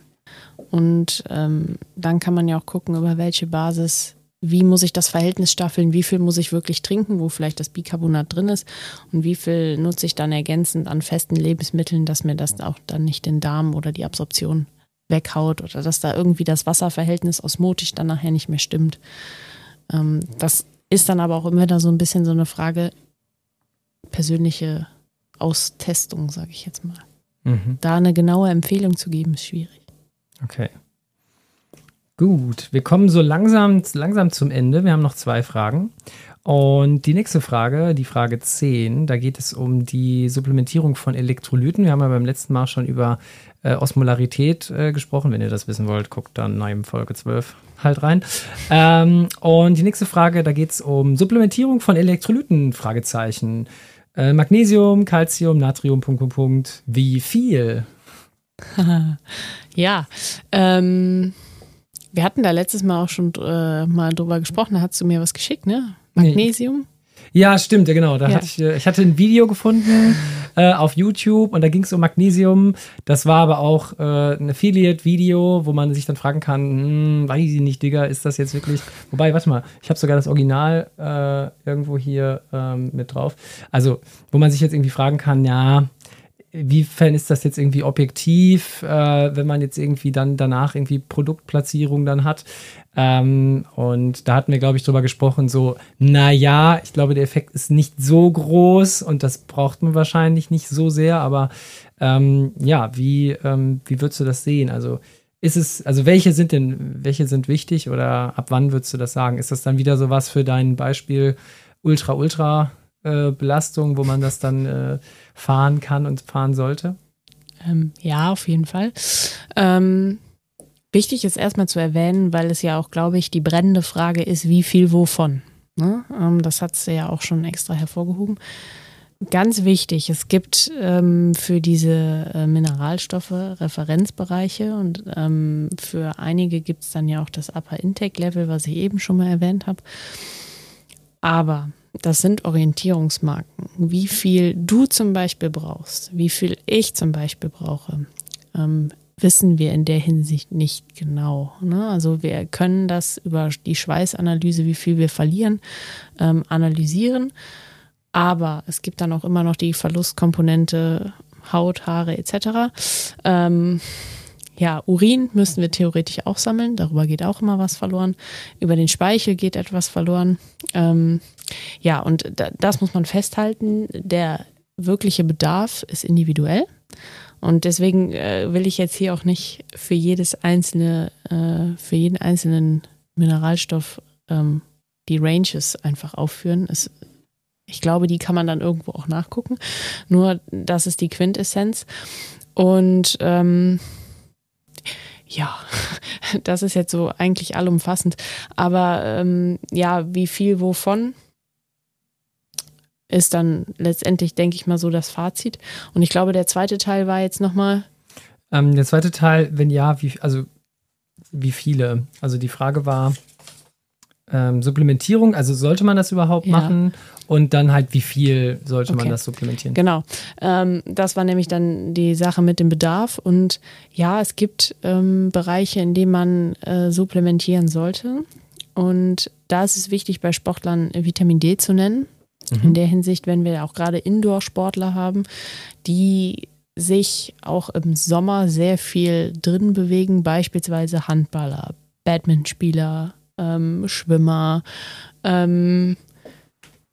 Und ähm, dann kann man ja auch gucken, über welche Basis, wie muss ich das Verhältnis staffeln, wie viel muss ich wirklich trinken, wo vielleicht das Bicarbonat drin ist und wie viel nutze ich dann ergänzend an festen Lebensmitteln, dass mir das auch dann nicht den Darm oder die Absorption weghaut oder dass da irgendwie das Wasserverhältnis osmotisch dann nachher nicht mehr stimmt. Ähm, das ist dann aber auch immer da so ein bisschen so eine Frage, persönliche Austestung, sage ich jetzt mal. Mhm. Da eine genaue Empfehlung zu geben, ist schwierig. Okay. Gut, wir kommen so langsam, langsam zum Ende. Wir haben noch zwei Fragen. Und die nächste Frage, die Frage 10, da geht es um die Supplementierung von Elektrolyten. Wir haben ja beim letzten Mal schon über äh, Osmolarität äh, gesprochen. Wenn ihr das wissen wollt, guckt dann in Folge 12 halt rein. Ähm, und die nächste Frage, da geht es um Supplementierung von Elektrolyten, Fragezeichen. Äh, Magnesium, Calcium, Natrium, Punkt, Punkt, Punkt. Wie viel? ja, ähm, wir hatten da letztes Mal auch schon äh, mal drüber gesprochen, da hast du mir was geschickt, ne? Magnesium? Nee. Ja, stimmt, ja, genau. Da ja. hatte ich, äh, ich hatte ein Video gefunden äh, auf YouTube und da ging es um Magnesium. Das war aber auch äh, ein Affiliate-Video, wo man sich dann fragen kann, hm, weiß ich nicht, Digga, ist das jetzt wirklich. Wobei, warte mal, ich habe sogar das Original äh, irgendwo hier ähm, mit drauf. Also, wo man sich jetzt irgendwie fragen kann, ja, Wiefern ist das jetzt irgendwie objektiv, äh, wenn man jetzt irgendwie dann danach irgendwie Produktplatzierung dann hat? Ähm, und da hatten wir, glaube ich, drüber gesprochen, so, naja, ich glaube, der Effekt ist nicht so groß und das braucht man wahrscheinlich nicht so sehr, aber ähm, ja, wie, ähm, wie würdest du das sehen? Also ist es, also welche sind denn, welche sind wichtig oder ab wann würdest du das sagen? Ist das dann wieder so was für dein Beispiel Ultra, Ultra äh, Belastung, wo man das dann äh, fahren kann und fahren sollte? Ähm, ja, auf jeden Fall. Ähm, wichtig ist erstmal zu erwähnen, weil es ja auch, glaube ich, die brennende Frage ist, wie viel wovon. Ne? Ähm, das hat sie ja auch schon extra hervorgehoben. ganz wichtig, es gibt ähm, für diese äh, Mineralstoffe Referenzbereiche und ähm, für einige gibt es dann ja auch das Upper Intake Level, was ich eben schon mal erwähnt habe. Aber das sind Orientierungsmarken. Wie viel du zum Beispiel brauchst, wie viel ich zum Beispiel brauche, ähm, wissen wir in der Hinsicht nicht genau. Ne? Also wir können das über die Schweißanalyse, wie viel wir verlieren, ähm, analysieren. Aber es gibt dann auch immer noch die Verlustkomponente Haut, Haare etc. Ähm, ja, Urin müssen wir theoretisch auch sammeln. Darüber geht auch immer was verloren. Über den Speichel geht etwas verloren. Ähm, ja, und da, das muss man festhalten. Der wirkliche Bedarf ist individuell. Und deswegen äh, will ich jetzt hier auch nicht für jedes einzelne, äh, für jeden einzelnen Mineralstoff ähm, die Ranges einfach aufführen. Es, ich glaube, die kann man dann irgendwo auch nachgucken. Nur das ist die Quintessenz. Und ähm, ja, das ist jetzt so eigentlich allumfassend. Aber ähm, ja, wie viel wovon ist dann letztendlich, denke ich mal, so das Fazit. Und ich glaube, der zweite Teil war jetzt nochmal. Ähm, der zweite Teil, wenn ja, wie, also wie viele? Also die Frage war, ähm, Supplementierung, also sollte man das überhaupt ja. machen? Und dann halt, wie viel sollte okay. man das supplementieren? Genau. Ähm, das war nämlich dann die Sache mit dem Bedarf. Und ja, es gibt ähm, Bereiche, in denen man äh, supplementieren sollte. Und da ist es wichtig, bei Sportlern Vitamin D zu nennen. Mhm. In der Hinsicht, wenn wir auch gerade Indoor-Sportler haben, die sich auch im Sommer sehr viel drin bewegen, beispielsweise Handballer, Badmintonspieler, ähm, Schwimmer. Ähm,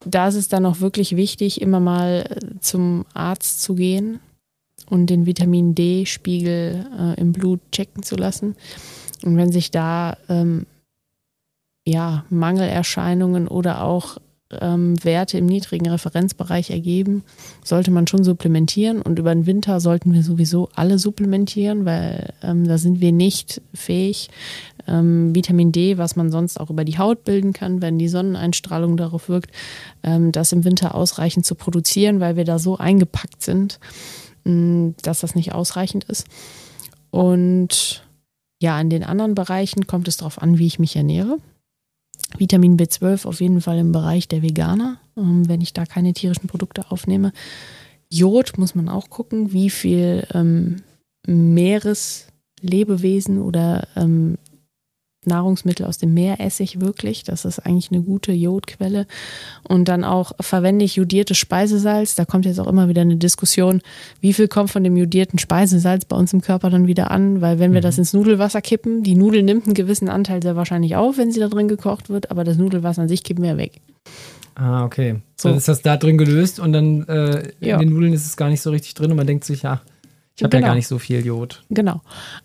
da ist es dann auch wirklich wichtig, immer mal äh, zum Arzt zu gehen und den Vitamin D-Spiegel äh, im Blut checken zu lassen. Und wenn sich da ähm, ja, Mangelerscheinungen oder auch ähm, Werte im niedrigen Referenzbereich ergeben, sollte man schon supplementieren. Und über den Winter sollten wir sowieso alle supplementieren, weil ähm, da sind wir nicht fähig. Ähm, Vitamin D, was man sonst auch über die Haut bilden kann, wenn die Sonneneinstrahlung darauf wirkt, ähm, das im Winter ausreichend zu produzieren, weil wir da so eingepackt sind, mh, mm, dass das nicht ausreichend ist. Und ja, in den anderen Bereichen kommt es darauf an, wie ich mich ernähre. Vitamin B12 auf jeden Fall im Bereich der Veganer, ähm, wenn ich da keine tierischen Produkte aufnehme. Jod muss man auch gucken, wie viel ähm, Meereslebewesen oder ähm, Nahrungsmittel aus dem Meer esse ich wirklich. Das ist eigentlich eine gute Jodquelle. Und dann auch verwende ich jodiertes Speisesalz. Da kommt jetzt auch immer wieder eine Diskussion, wie viel kommt von dem jodierten Speisesalz bei uns im Körper dann wieder an? Weil wenn wir das mhm. ins Nudelwasser kippen, die Nudel nimmt einen gewissen Anteil sehr wahrscheinlich auf, wenn sie da drin gekocht wird, aber das Nudelwasser an sich kippen wir weg. Ah, okay. So. Dann ist das da drin gelöst und dann äh, ja. in den Nudeln ist es gar nicht so richtig drin und man denkt sich, ja, ich habe genau. ja gar nicht so viel Jod. Genau.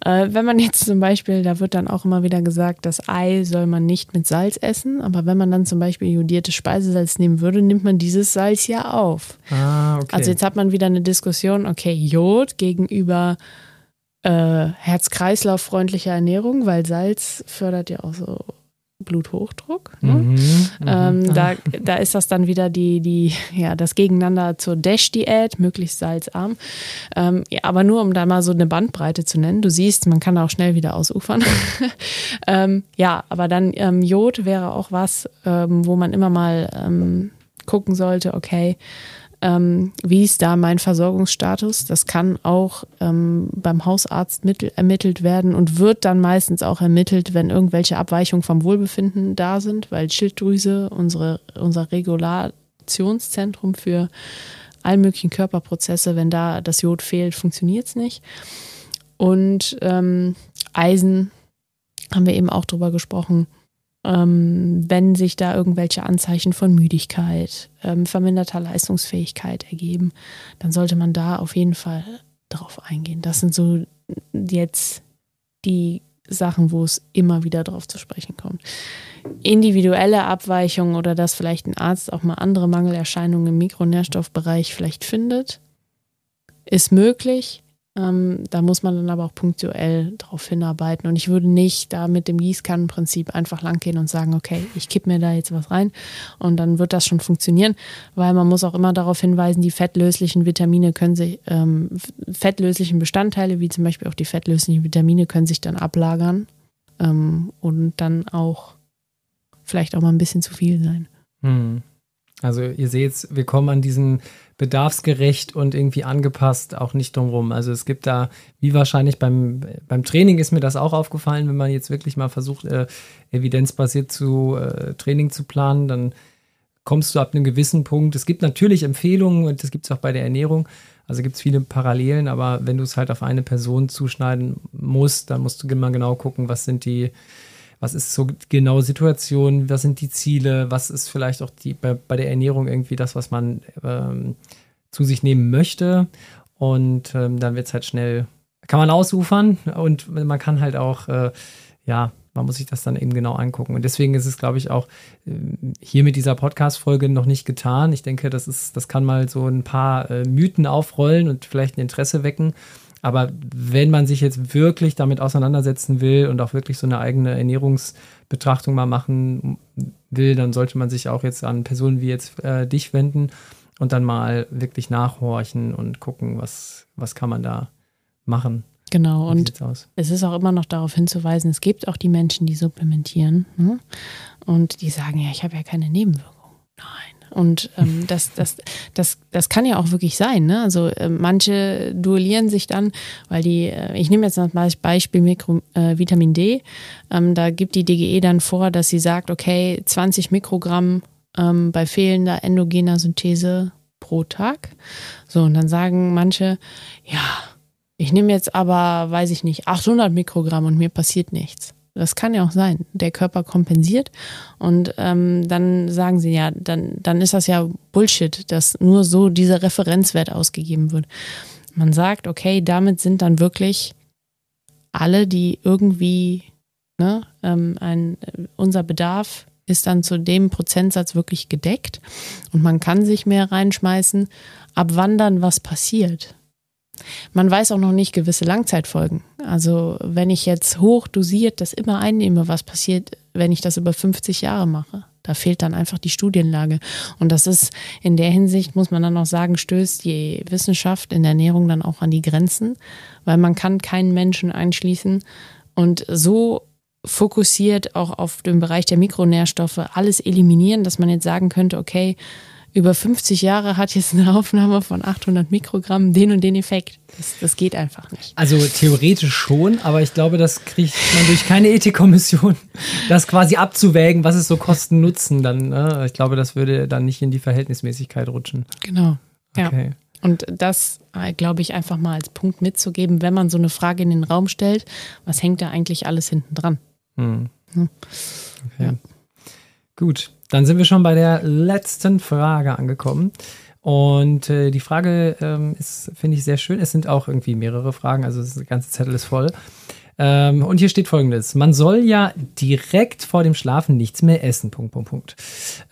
Äh, wenn man jetzt zum Beispiel, da wird dann auch immer wieder gesagt, das Ei soll man nicht mit Salz essen, aber wenn man dann zum Beispiel jodiertes Speisesalz nehmen würde, nimmt man dieses Salz ja auf. Ah, okay. Also jetzt hat man wieder eine Diskussion, okay, Jod gegenüber äh, Herz-Kreislauf-freundlicher Ernährung, weil Salz fördert ja auch so Bluthochdruck. Ne? Mhm, mhm, ähm, da, da ist das dann wieder die, die, ja, das Gegeneinander zur Dash-Diät, möglichst salzarm. Ähm, ja, aber nur um da mal so eine Bandbreite zu nennen. Du siehst, man kann auch schnell wieder ausufern. ähm, ja, aber dann ähm, Jod wäre auch was, ähm, wo man immer mal ähm, gucken sollte, okay, ähm, wie ist da mein Versorgungsstatus? Das kann auch ähm, beim Hausarzt mittel, ermittelt werden und wird dann meistens auch ermittelt, wenn irgendwelche Abweichungen vom Wohlbefinden da sind, weil Schilddrüse, unsere, unser Regulationszentrum für all möglichen Körperprozesse, wenn da das Jod fehlt, funktioniert es nicht. Und ähm, Eisen haben wir eben auch drüber gesprochen ähm, wenn sich da irgendwelche Anzeichen von Müdigkeit, ähm, verminderter Leistungsfähigkeit ergeben, dann sollte man da auf jeden Fall drauf eingehen. Das sind so jetzt die Sachen, wo es immer wieder drauf zu sprechen kommt. Individuelle Abweichungen oder dass vielleicht ein Arzt auch mal andere Mangelerscheinungen im Mikronährstoffbereich vielleicht findet, ist möglich. Ähm, da muss man dann aber auch punktuell drauf hinarbeiten. Und ich würde nicht da mit dem Gießkannenprinzip einfach langgehen und sagen, okay, ich kipp mir da jetzt was rein und dann wird das schon funktionieren, weil man muss auch immer darauf hinweisen, die fettlöslichen Vitamine können sich, ähm, fettlöslichen Bestandteile, wie zum Beispiel auch die fettlöslichen Vitamine, können sich dann ablagern ähm, und dann auch vielleicht auch mal ein bisschen zu viel sein. Hm. Also ihr seht, wir kommen an diesen bedarfsgerecht und irgendwie angepasst auch nicht drumherum. Also es gibt da, wie wahrscheinlich beim, beim Training ist mir das auch aufgefallen, wenn man jetzt wirklich mal versucht, äh, evidenzbasiert zu äh, Training zu planen, dann kommst du ab einem gewissen Punkt. Es gibt natürlich Empfehlungen und das gibt es auch bei der Ernährung. Also gibt es viele Parallelen, aber wenn du es halt auf eine Person zuschneiden musst, dann musst du immer genau gucken, was sind die, was ist so genau Situation, was sind die Ziele, was ist vielleicht auch die bei, bei der Ernährung irgendwie das, was man ähm, zu sich nehmen möchte. Und ähm, dann wird es halt schnell, kann man ausufern und man kann halt auch, äh, ja, man muss sich das dann eben genau angucken. Und deswegen ist es, glaube ich, auch äh, hier mit dieser Podcast-Folge noch nicht getan. Ich denke, das ist, das kann mal so ein paar äh, Mythen aufrollen und vielleicht ein Interesse wecken. Aber wenn man sich jetzt wirklich damit auseinandersetzen will und auch wirklich so eine eigene Ernährungsbetrachtung mal machen will, dann sollte man sich auch jetzt an Personen wie jetzt äh, dich wenden und dann mal wirklich nachhorchen und gucken, was, was kann man da machen. Genau, und es ist auch immer noch darauf hinzuweisen, es gibt auch die Menschen, die supplementieren ne? und die sagen, ja, ich habe ja keine Nebenwirkungen. Nein, und ähm, das, das, das, das kann ja auch wirklich sein. Ne? Also äh, manche duellieren sich dann, weil die, äh, ich nehme jetzt mal als Beispiel Mikro, äh, Vitamin D, ähm, da gibt die DGE dann vor, dass sie sagt, okay, 20 Mikrogramm ähm, bei fehlender endogener Synthese pro Tag. So, und dann sagen manche, ja, ich nehme jetzt aber, weiß ich nicht, 800 Mikrogramm und mir passiert nichts. Das kann ja auch sein. Der Körper kompensiert und ähm, dann sagen sie ja, dann, dann ist das ja Bullshit, dass nur so dieser Referenzwert ausgegeben wird. Man sagt, okay, damit sind dann wirklich alle, die irgendwie, ne, ähm, ein, unser Bedarf ist dann zu dem Prozentsatz wirklich gedeckt und man kann sich mehr reinschmeißen. Ab wann dann was passiert? Man weiß auch noch nicht gewisse Langzeitfolgen. Also wenn ich jetzt hoch dosiert das immer einnehme, was passiert, wenn ich das über 50 Jahre mache? Da fehlt dann einfach die Studienlage. Und das ist in der Hinsicht, muss man dann auch sagen, stößt die Wissenschaft in der Ernährung dann auch an die Grenzen, weil man kann keinen Menschen einschließen und so fokussiert auch auf den Bereich der Mikronährstoffe alles eliminieren, dass man jetzt sagen könnte, okay, über 50 Jahre hat jetzt eine Aufnahme von 800 Mikrogramm den und den Effekt. Das, das geht einfach nicht. Also theoretisch schon, aber ich glaube, das kriegt man durch keine Ethikkommission, das quasi abzuwägen, was ist so Kosten-Nutzen dann. Ne? Ich glaube, das würde dann nicht in die Verhältnismäßigkeit rutschen. Genau. Okay. Ja. Und das, äh, glaube ich, einfach mal als Punkt mitzugeben, wenn man so eine Frage in den Raum stellt, was hängt da eigentlich alles hinten dran? Hm. Okay. Ja. Gut, dann sind wir schon bei der letzten Frage angekommen. Und äh, die Frage ähm, ist, finde ich, sehr schön. Es sind auch irgendwie mehrere Fragen, also der ganze Zettel ist voll. Ähm, und hier steht folgendes: Man soll ja direkt vor dem Schlafen nichts mehr essen. Punkt, Punkt, Punkt.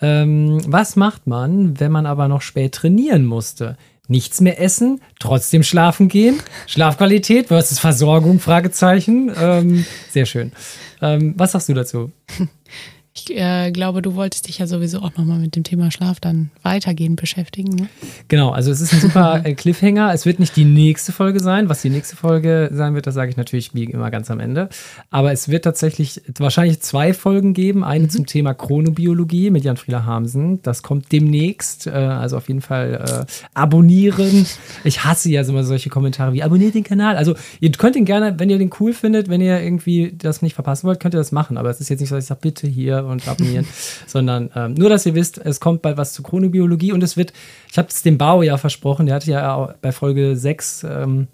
Ähm, was macht man, wenn man aber noch spät trainieren musste? Nichts mehr essen, trotzdem schlafen gehen. Schlafqualität versus Versorgung? Fragezeichen. Ähm, sehr schön. Ähm, was sagst du dazu? Ich äh, glaube, du wolltest dich ja sowieso auch nochmal mit dem Thema Schlaf dann weitergehend beschäftigen. Ne? Genau, also es ist ein super äh, Cliffhanger. Es wird nicht die nächste Folge sein. Was die nächste Folge sein wird, das sage ich natürlich wie immer ganz am Ende. Aber es wird tatsächlich wahrscheinlich zwei Folgen geben. Eine mhm. zum Thema Chronobiologie mit Jan-Frieder Hamsen. Das kommt demnächst. Äh, also auf jeden Fall äh, abonnieren. Ich hasse ja immer solche Kommentare wie abonniert den Kanal. Also ihr könnt ihn gerne, wenn ihr den cool findet, wenn ihr irgendwie das nicht verpassen wollt, könnt ihr das machen. Aber es ist jetzt nicht so, dass ich sage, bitte hier und abonnieren, sondern ähm, nur, dass ihr wisst, es kommt bald was zu Chronobiologie und es wird, ich habe es dem Bau ja versprochen, der hatte ja bei Folge 6 ähm,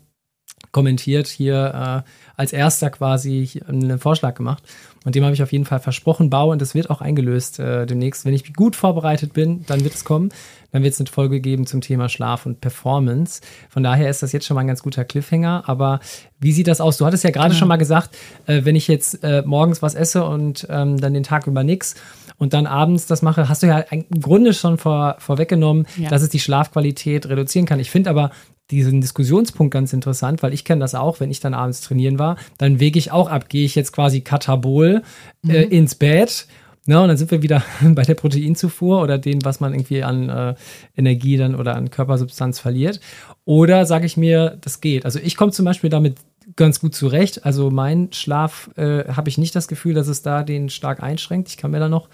kommentiert, hier äh, als erster quasi einen Vorschlag gemacht. Und dem habe ich auf jeden Fall versprochen, Bau, und das wird auch eingelöst äh, demnächst. Wenn ich gut vorbereitet bin, dann wird es kommen. Dann wird es eine Folge geben zum Thema Schlaf und Performance. Von daher ist das jetzt schon mal ein ganz guter Cliffhanger. Aber wie sieht das aus? Du hattest ja gerade genau. schon mal gesagt, äh, wenn ich jetzt äh, morgens was esse und ähm, dann den Tag über nichts und dann abends das mache, hast du ja im Grunde schon vor, vorweggenommen, Ja. dass es die Schlafqualität reduzieren kann. Ich finde aber diesen Diskussionspunkt ganz interessant, weil ich kenne das auch, wenn ich dann abends trainieren war, dann wege ich auch ab, gehe ich jetzt quasi Katabol äh, ins Bett. Ne, und dann sind wir wieder bei der Proteinzufuhr oder dem, was man irgendwie an äh, Energie dann oder an Körpersubstanz verliert. Oder sage ich mir, das geht. Also ich komme zum Beispiel damit ganz gut zurecht. Also mein Schlaf äh, habe ich nicht das Gefühl, dass es da den stark einschränkt. Ich kann mir da noch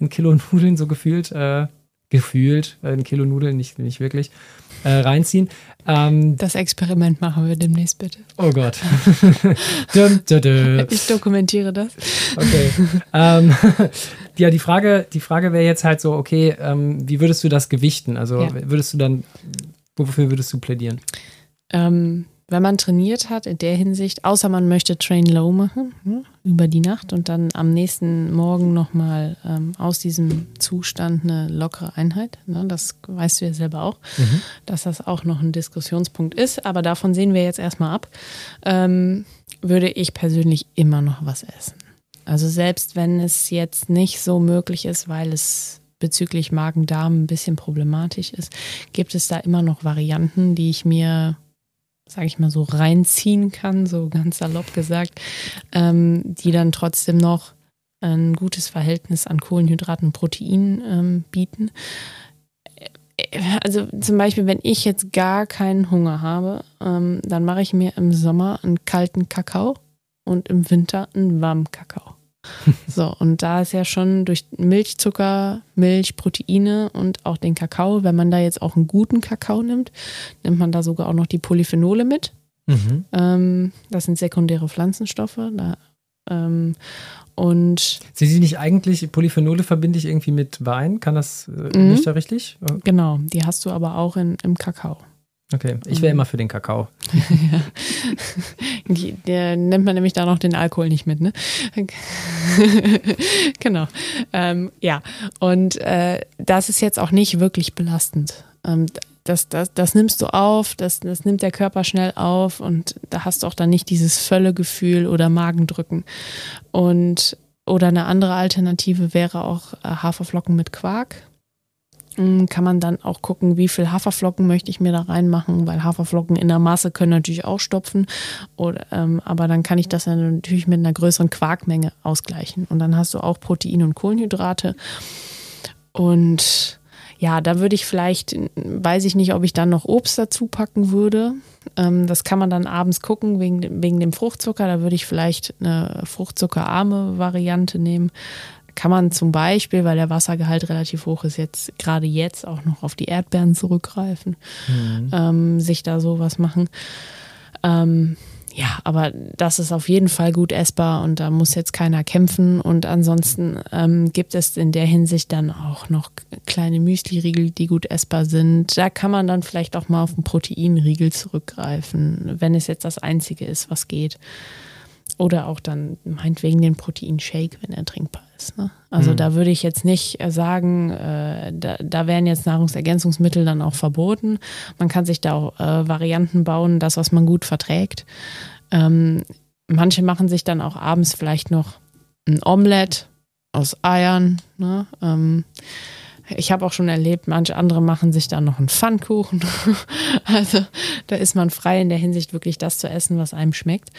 ein Kilo Nudeln so gefühlt, äh, gefühlt, äh, ein Kilo Nudeln, nicht, nicht wirklich, äh, reinziehen. Ähm, Das Experiment machen wir demnächst bitte. oh Gott. Ich dokumentiere das. Okay. ähm, ja, die Frage, die Frage wäre jetzt halt so, okay, ähm, wie würdest du das gewichten? Also Ja. würdest du dann, wofür würdest du plädieren? Ähm, wenn man trainiert hat, in der Hinsicht, außer man möchte Train Low machen, ne, über die Nacht und dann am nächsten Morgen nochmal ähm, aus diesem Zustand eine lockere Einheit. Ne, das weißt du ja selber auch, dass das auch noch ein Diskussionspunkt ist. Aber davon sehen wir jetzt erstmal ab. Ähm, würde ich persönlich immer noch was essen. Also selbst wenn es jetzt nicht so möglich ist, weil es bezüglich Magen-Darm ein bisschen problematisch ist, gibt es da immer noch Varianten, die ich mir, sage ich mal so, reinziehen kann, so ganz salopp gesagt, ähm, die dann trotzdem noch ein gutes Verhältnis an Kohlenhydraten und Proteinen ähm, bieten. Also zum Beispiel, wenn ich jetzt gar keinen Hunger habe, ähm, dann mache ich mir im Sommer einen kalten Kakao und im Winter einen warmen Kakao. So, und da ist ja schon durch Milch, Zucker, Milch, Proteine und auch den Kakao, wenn man da jetzt auch einen guten Kakao nimmt, nimmt man da sogar auch noch die Polyphenole mit. Mhm. Ähm, das sind sekundäre Pflanzenstoffe. Da, ähm, und Sind die nicht eigentlich, Polyphenole verbinde ich irgendwie mit Wein? Kann das, äh, Mhm. nicht da richtig? genau, die hast du aber auch in, im Kakao. Okay, ich wäre immer für den Kakao. Die, der nennt man nämlich da noch den Alkohol nicht mit, ne? genau. Ähm, ja, und äh, das ist jetzt auch nicht wirklich belastend. Ähm, das, das, das nimmst du auf, das, das nimmt der Körper schnell auf und da hast du auch dann nicht dieses Völlegefühl oder Magendrücken. Und oder eine andere Alternative wäre auch äh, Haferflocken mit Quark. Mm, Kann man dann auch gucken, wie viel Haferflocken möchte ich mir da reinmachen, weil Haferflocken in der Masse können natürlich auch stopfen. Oder, ähm, aber dann kann ich das dann natürlich mit einer größeren Quarkmenge ausgleichen. Und dann hast du auch Protein und Kohlenhydrate. Und ja, da würde ich vielleicht, weiß ich nicht, ob ich dann noch Obst dazu packen würde. Ähm, das kann man dann abends gucken wegen, wegen dem Fruchtzucker. Da würde ich vielleicht eine fruchtzuckerarme Variante nehmen. Kann man zum Beispiel, weil der Wassergehalt relativ hoch ist, jetzt gerade jetzt auch noch auf die Erdbeeren zurückgreifen, ähm, sich da sowas machen. Ähm, ja, aber das ist auf jeden Fall gut essbar und da muss jetzt keiner kämpfen. Und ansonsten ähm, gibt es in der Hinsicht dann auch noch kleine Müsli-Riegel, die gut essbar sind. Da kann man dann vielleicht auch mal auf einen Proteinriegel zurückgreifen, wenn es jetzt das Einzige ist, was geht. Oder auch dann meinetwegen den Proteinshake, wenn er trinkbar ist. Ne? Also da würde ich jetzt nicht äh, sagen, äh, da, da wären jetzt Nahrungsergänzungsmittel dann auch verboten. Man kann sich da auch äh, Varianten bauen, das, was man gut verträgt. Ähm, manche machen sich dann auch abends vielleicht noch ein Omelett aus Eiern. Ne? Ähm, ich habe auch schon erlebt, manche andere machen sich dann noch einen Pfannkuchen. also da ist man frei in der Hinsicht, wirklich das zu essen, was einem schmeckt.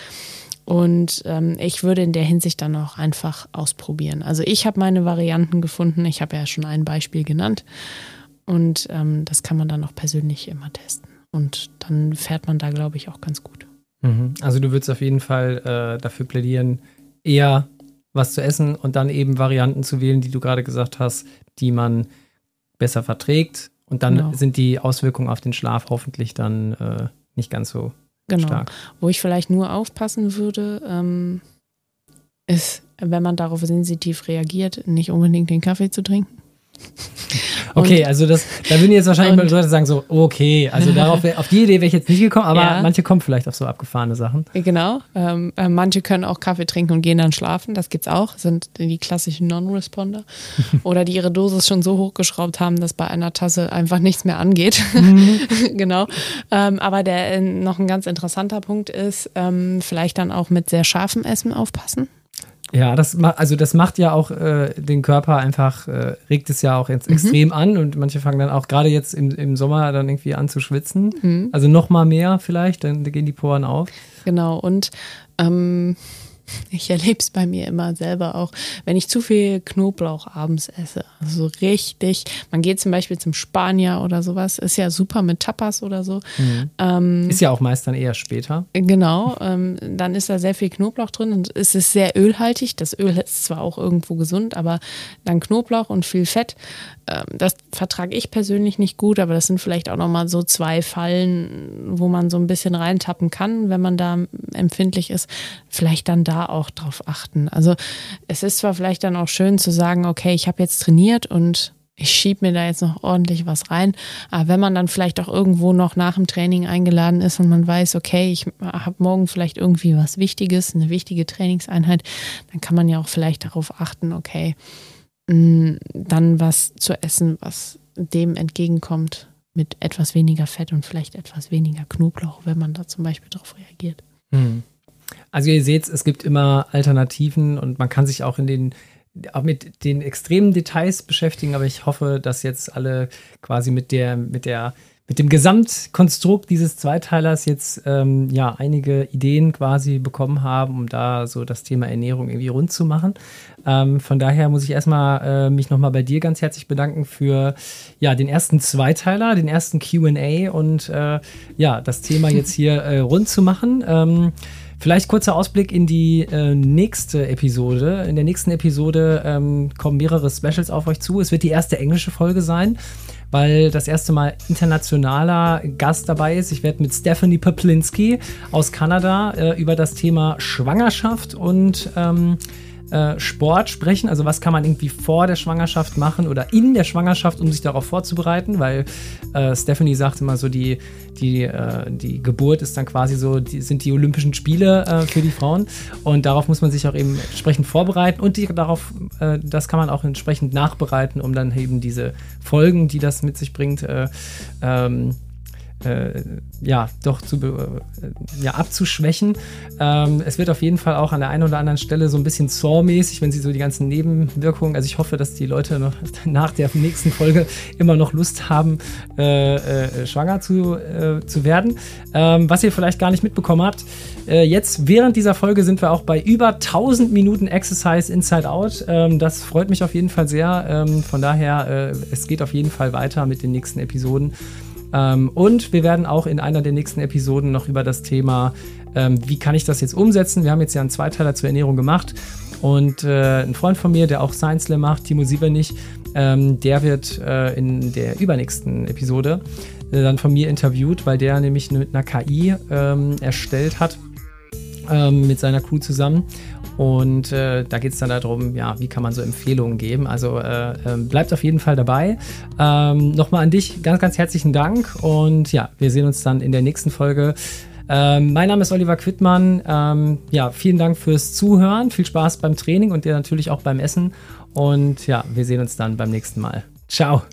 Und ähm, ich würde in der Hinsicht dann auch einfach ausprobieren. Also ich habe meine Varianten gefunden. Ich habe ja schon ein Beispiel genannt. Und ähm, das kann man dann auch persönlich immer testen. Und dann fährt man da, glaube ich, auch ganz gut. Mhm. Also du würdest auf jeden Fall äh, dafür plädieren, eher was zu essen und dann eben Varianten zu wählen, die du gerade gesagt hast, die man besser verträgt. Und dann Genau. sind die Auswirkungen auf den Schlaf hoffentlich dann äh, nicht ganz so Genau. stark. Wo ich vielleicht nur aufpassen würde, ähm, ist, wenn man darauf sensitiv reagiert, nicht unbedingt den Kaffee zu trinken. Okay, also das, da würden jetzt wahrscheinlich und- mal Leute sagen so, okay, also darauf, auf die Idee wäre ich jetzt nicht gekommen, aber Ja. manche kommen vielleicht auf so abgefahrene Sachen. Genau. Ähm, äh, manche können auch Kaffee trinken und gehen dann schlafen. Das gibt's auch. Sind die klassischen Non-Responder. Oder die ihre Dosis schon so hochgeschraubt haben, dass bei einer Tasse einfach nichts mehr angeht. genau. Ähm, aber der äh, noch ein ganz interessanter Punkt ist, ähm, vielleicht dann auch mit sehr scharfem Essen aufpassen. Ja, das macht, also das macht ja auch äh, den Körper einfach, äh, regt es ja auch jetzt mhm. extrem an und manche fangen dann auch gerade jetzt im, im Sommer dann irgendwie an zu schwitzen. Mhm. Also noch mal mehr vielleicht, dann gehen die Poren auf. Genau, und ähm, ich erlebe es bei mir immer selber auch, wenn ich zu viel Knoblauch abends esse. Also richtig. Man geht zum Beispiel zum Spanier oder sowas. Ist ja super mit Tapas oder so. Mhm. Ähm, ist ja auch meist dann eher später. Genau. Ähm, dann ist da sehr viel Knoblauch drin und es ist sehr ölhaltig. Das Öl ist zwar auch irgendwo gesund, aber dann Knoblauch und viel Fett. Ähm, das vertrage ich persönlich nicht gut, aber das sind vielleicht auch nochmal so zwei Fallen, wo man so ein bisschen reintappen kann, wenn man da empfindlich ist. Vielleicht dann da auch drauf achten. Also es ist zwar vielleicht dann auch schön zu sagen, okay, ich habe jetzt trainiert und ich schiebe mir da jetzt noch ordentlich was rein. Aber wenn man dann vielleicht auch irgendwo noch nach dem Training eingeladen ist und man weiß, okay, ich habe morgen vielleicht irgendwie was Wichtiges, eine wichtige Trainingseinheit, dann kann man ja auch vielleicht darauf achten, okay, mm, dann was zu essen, was dem entgegenkommt mit etwas weniger Fett und vielleicht etwas weniger Knoblauch, wenn man da zum Beispiel darauf reagiert. Mhm. Also ihr seht, es gibt immer Alternativen und man kann sich auch in den auch mit den extremen Details beschäftigen, aber ich hoffe, dass jetzt alle quasi mit der, mit der, mit dem Gesamtkonstrukt dieses Zweiteilers jetzt ähm, ja einige Ideen quasi bekommen haben, um da so das Thema Ernährung irgendwie rund zu machen. Ähm, von daher muss ich erstmal äh, mich nochmal bei dir ganz herzlich bedanken für ja den ersten Zweiteiler, den ersten QA und äh, ja, das Thema jetzt hier äh, rund zu machen. Ähm, Vielleicht kurzer Ausblick in die äh, nächste Episode. In der nächsten Episode ähm, kommen mehrere Specials auf euch zu. Es wird die erste englische Folge sein, weil das erste Mal internationaler Gast dabei ist. Ich werde mit Stephanie Poplinski aus Kanada äh, über das Thema Schwangerschaft und ähm, äh, Sport sprechen. Also was kann man irgendwie vor der Schwangerschaft machen oder in der Schwangerschaft, um sich darauf vorzubereiten, weil äh, Stephanie sagt immer so, die, die, äh, die Geburt ist dann quasi so, die, sind die Olympischen Spiele äh, für die Frauen und darauf muss man sich auch eben entsprechend vorbereiten und die, darauf, äh, das kann man auch entsprechend nachbereiten, um dann eben diese Folgen, die das mit sich bringt, ähm, äh, ja, doch zu, äh, ja, abzuschwächen. Ähm, es wird auf jeden Fall auch an der einen oder anderen Stelle so ein bisschen Saw-mäßig, wenn sie so die ganzen Nebenwirkungen, also ich hoffe, dass die Leute noch nach der nächsten Folge immer noch Lust haben, äh, äh, schwanger zu, äh, zu werden. Ähm, was ihr vielleicht gar nicht mitbekommen habt, äh, jetzt während dieser Folge sind wir auch bei über 1000 Minuten Exercise Inside Out. Ähm, das freut mich auf jeden Fall sehr. Ähm, von daher, es geht auf jeden Fall weiter mit den nächsten Episoden. Ähm, und wir werden auch in einer der nächsten Episoden noch über das Thema, ähm, wie kann ich das jetzt umsetzen? Wir haben jetzt ja einen Zweiteiler zur Ernährung gemacht. Und äh, ein Freund von mir, der auch Science Slam macht, Timo Sievernich, ähm, der wird äh, in der übernächsten Episode äh, dann von mir interviewt, weil der nämlich mit einer KI ähm, erstellt hat, mit seiner Crew zusammen. Und äh, da geht es dann darum, ja, wie kann man so Empfehlungen geben. Also äh, äh, bleibt auf jeden Fall dabei. Ähm, Nochmal an dich ganz, ganz herzlichen Dank. Und ja, wir sehen uns dann in der nächsten Folge. Ähm, mein Name ist Oliver Quittmann. Ähm, ja, vielen Dank fürs Zuhören. Viel Spaß beim Training und dir natürlich auch beim Essen. Und ja, wir sehen uns dann beim nächsten Mal. Ciao.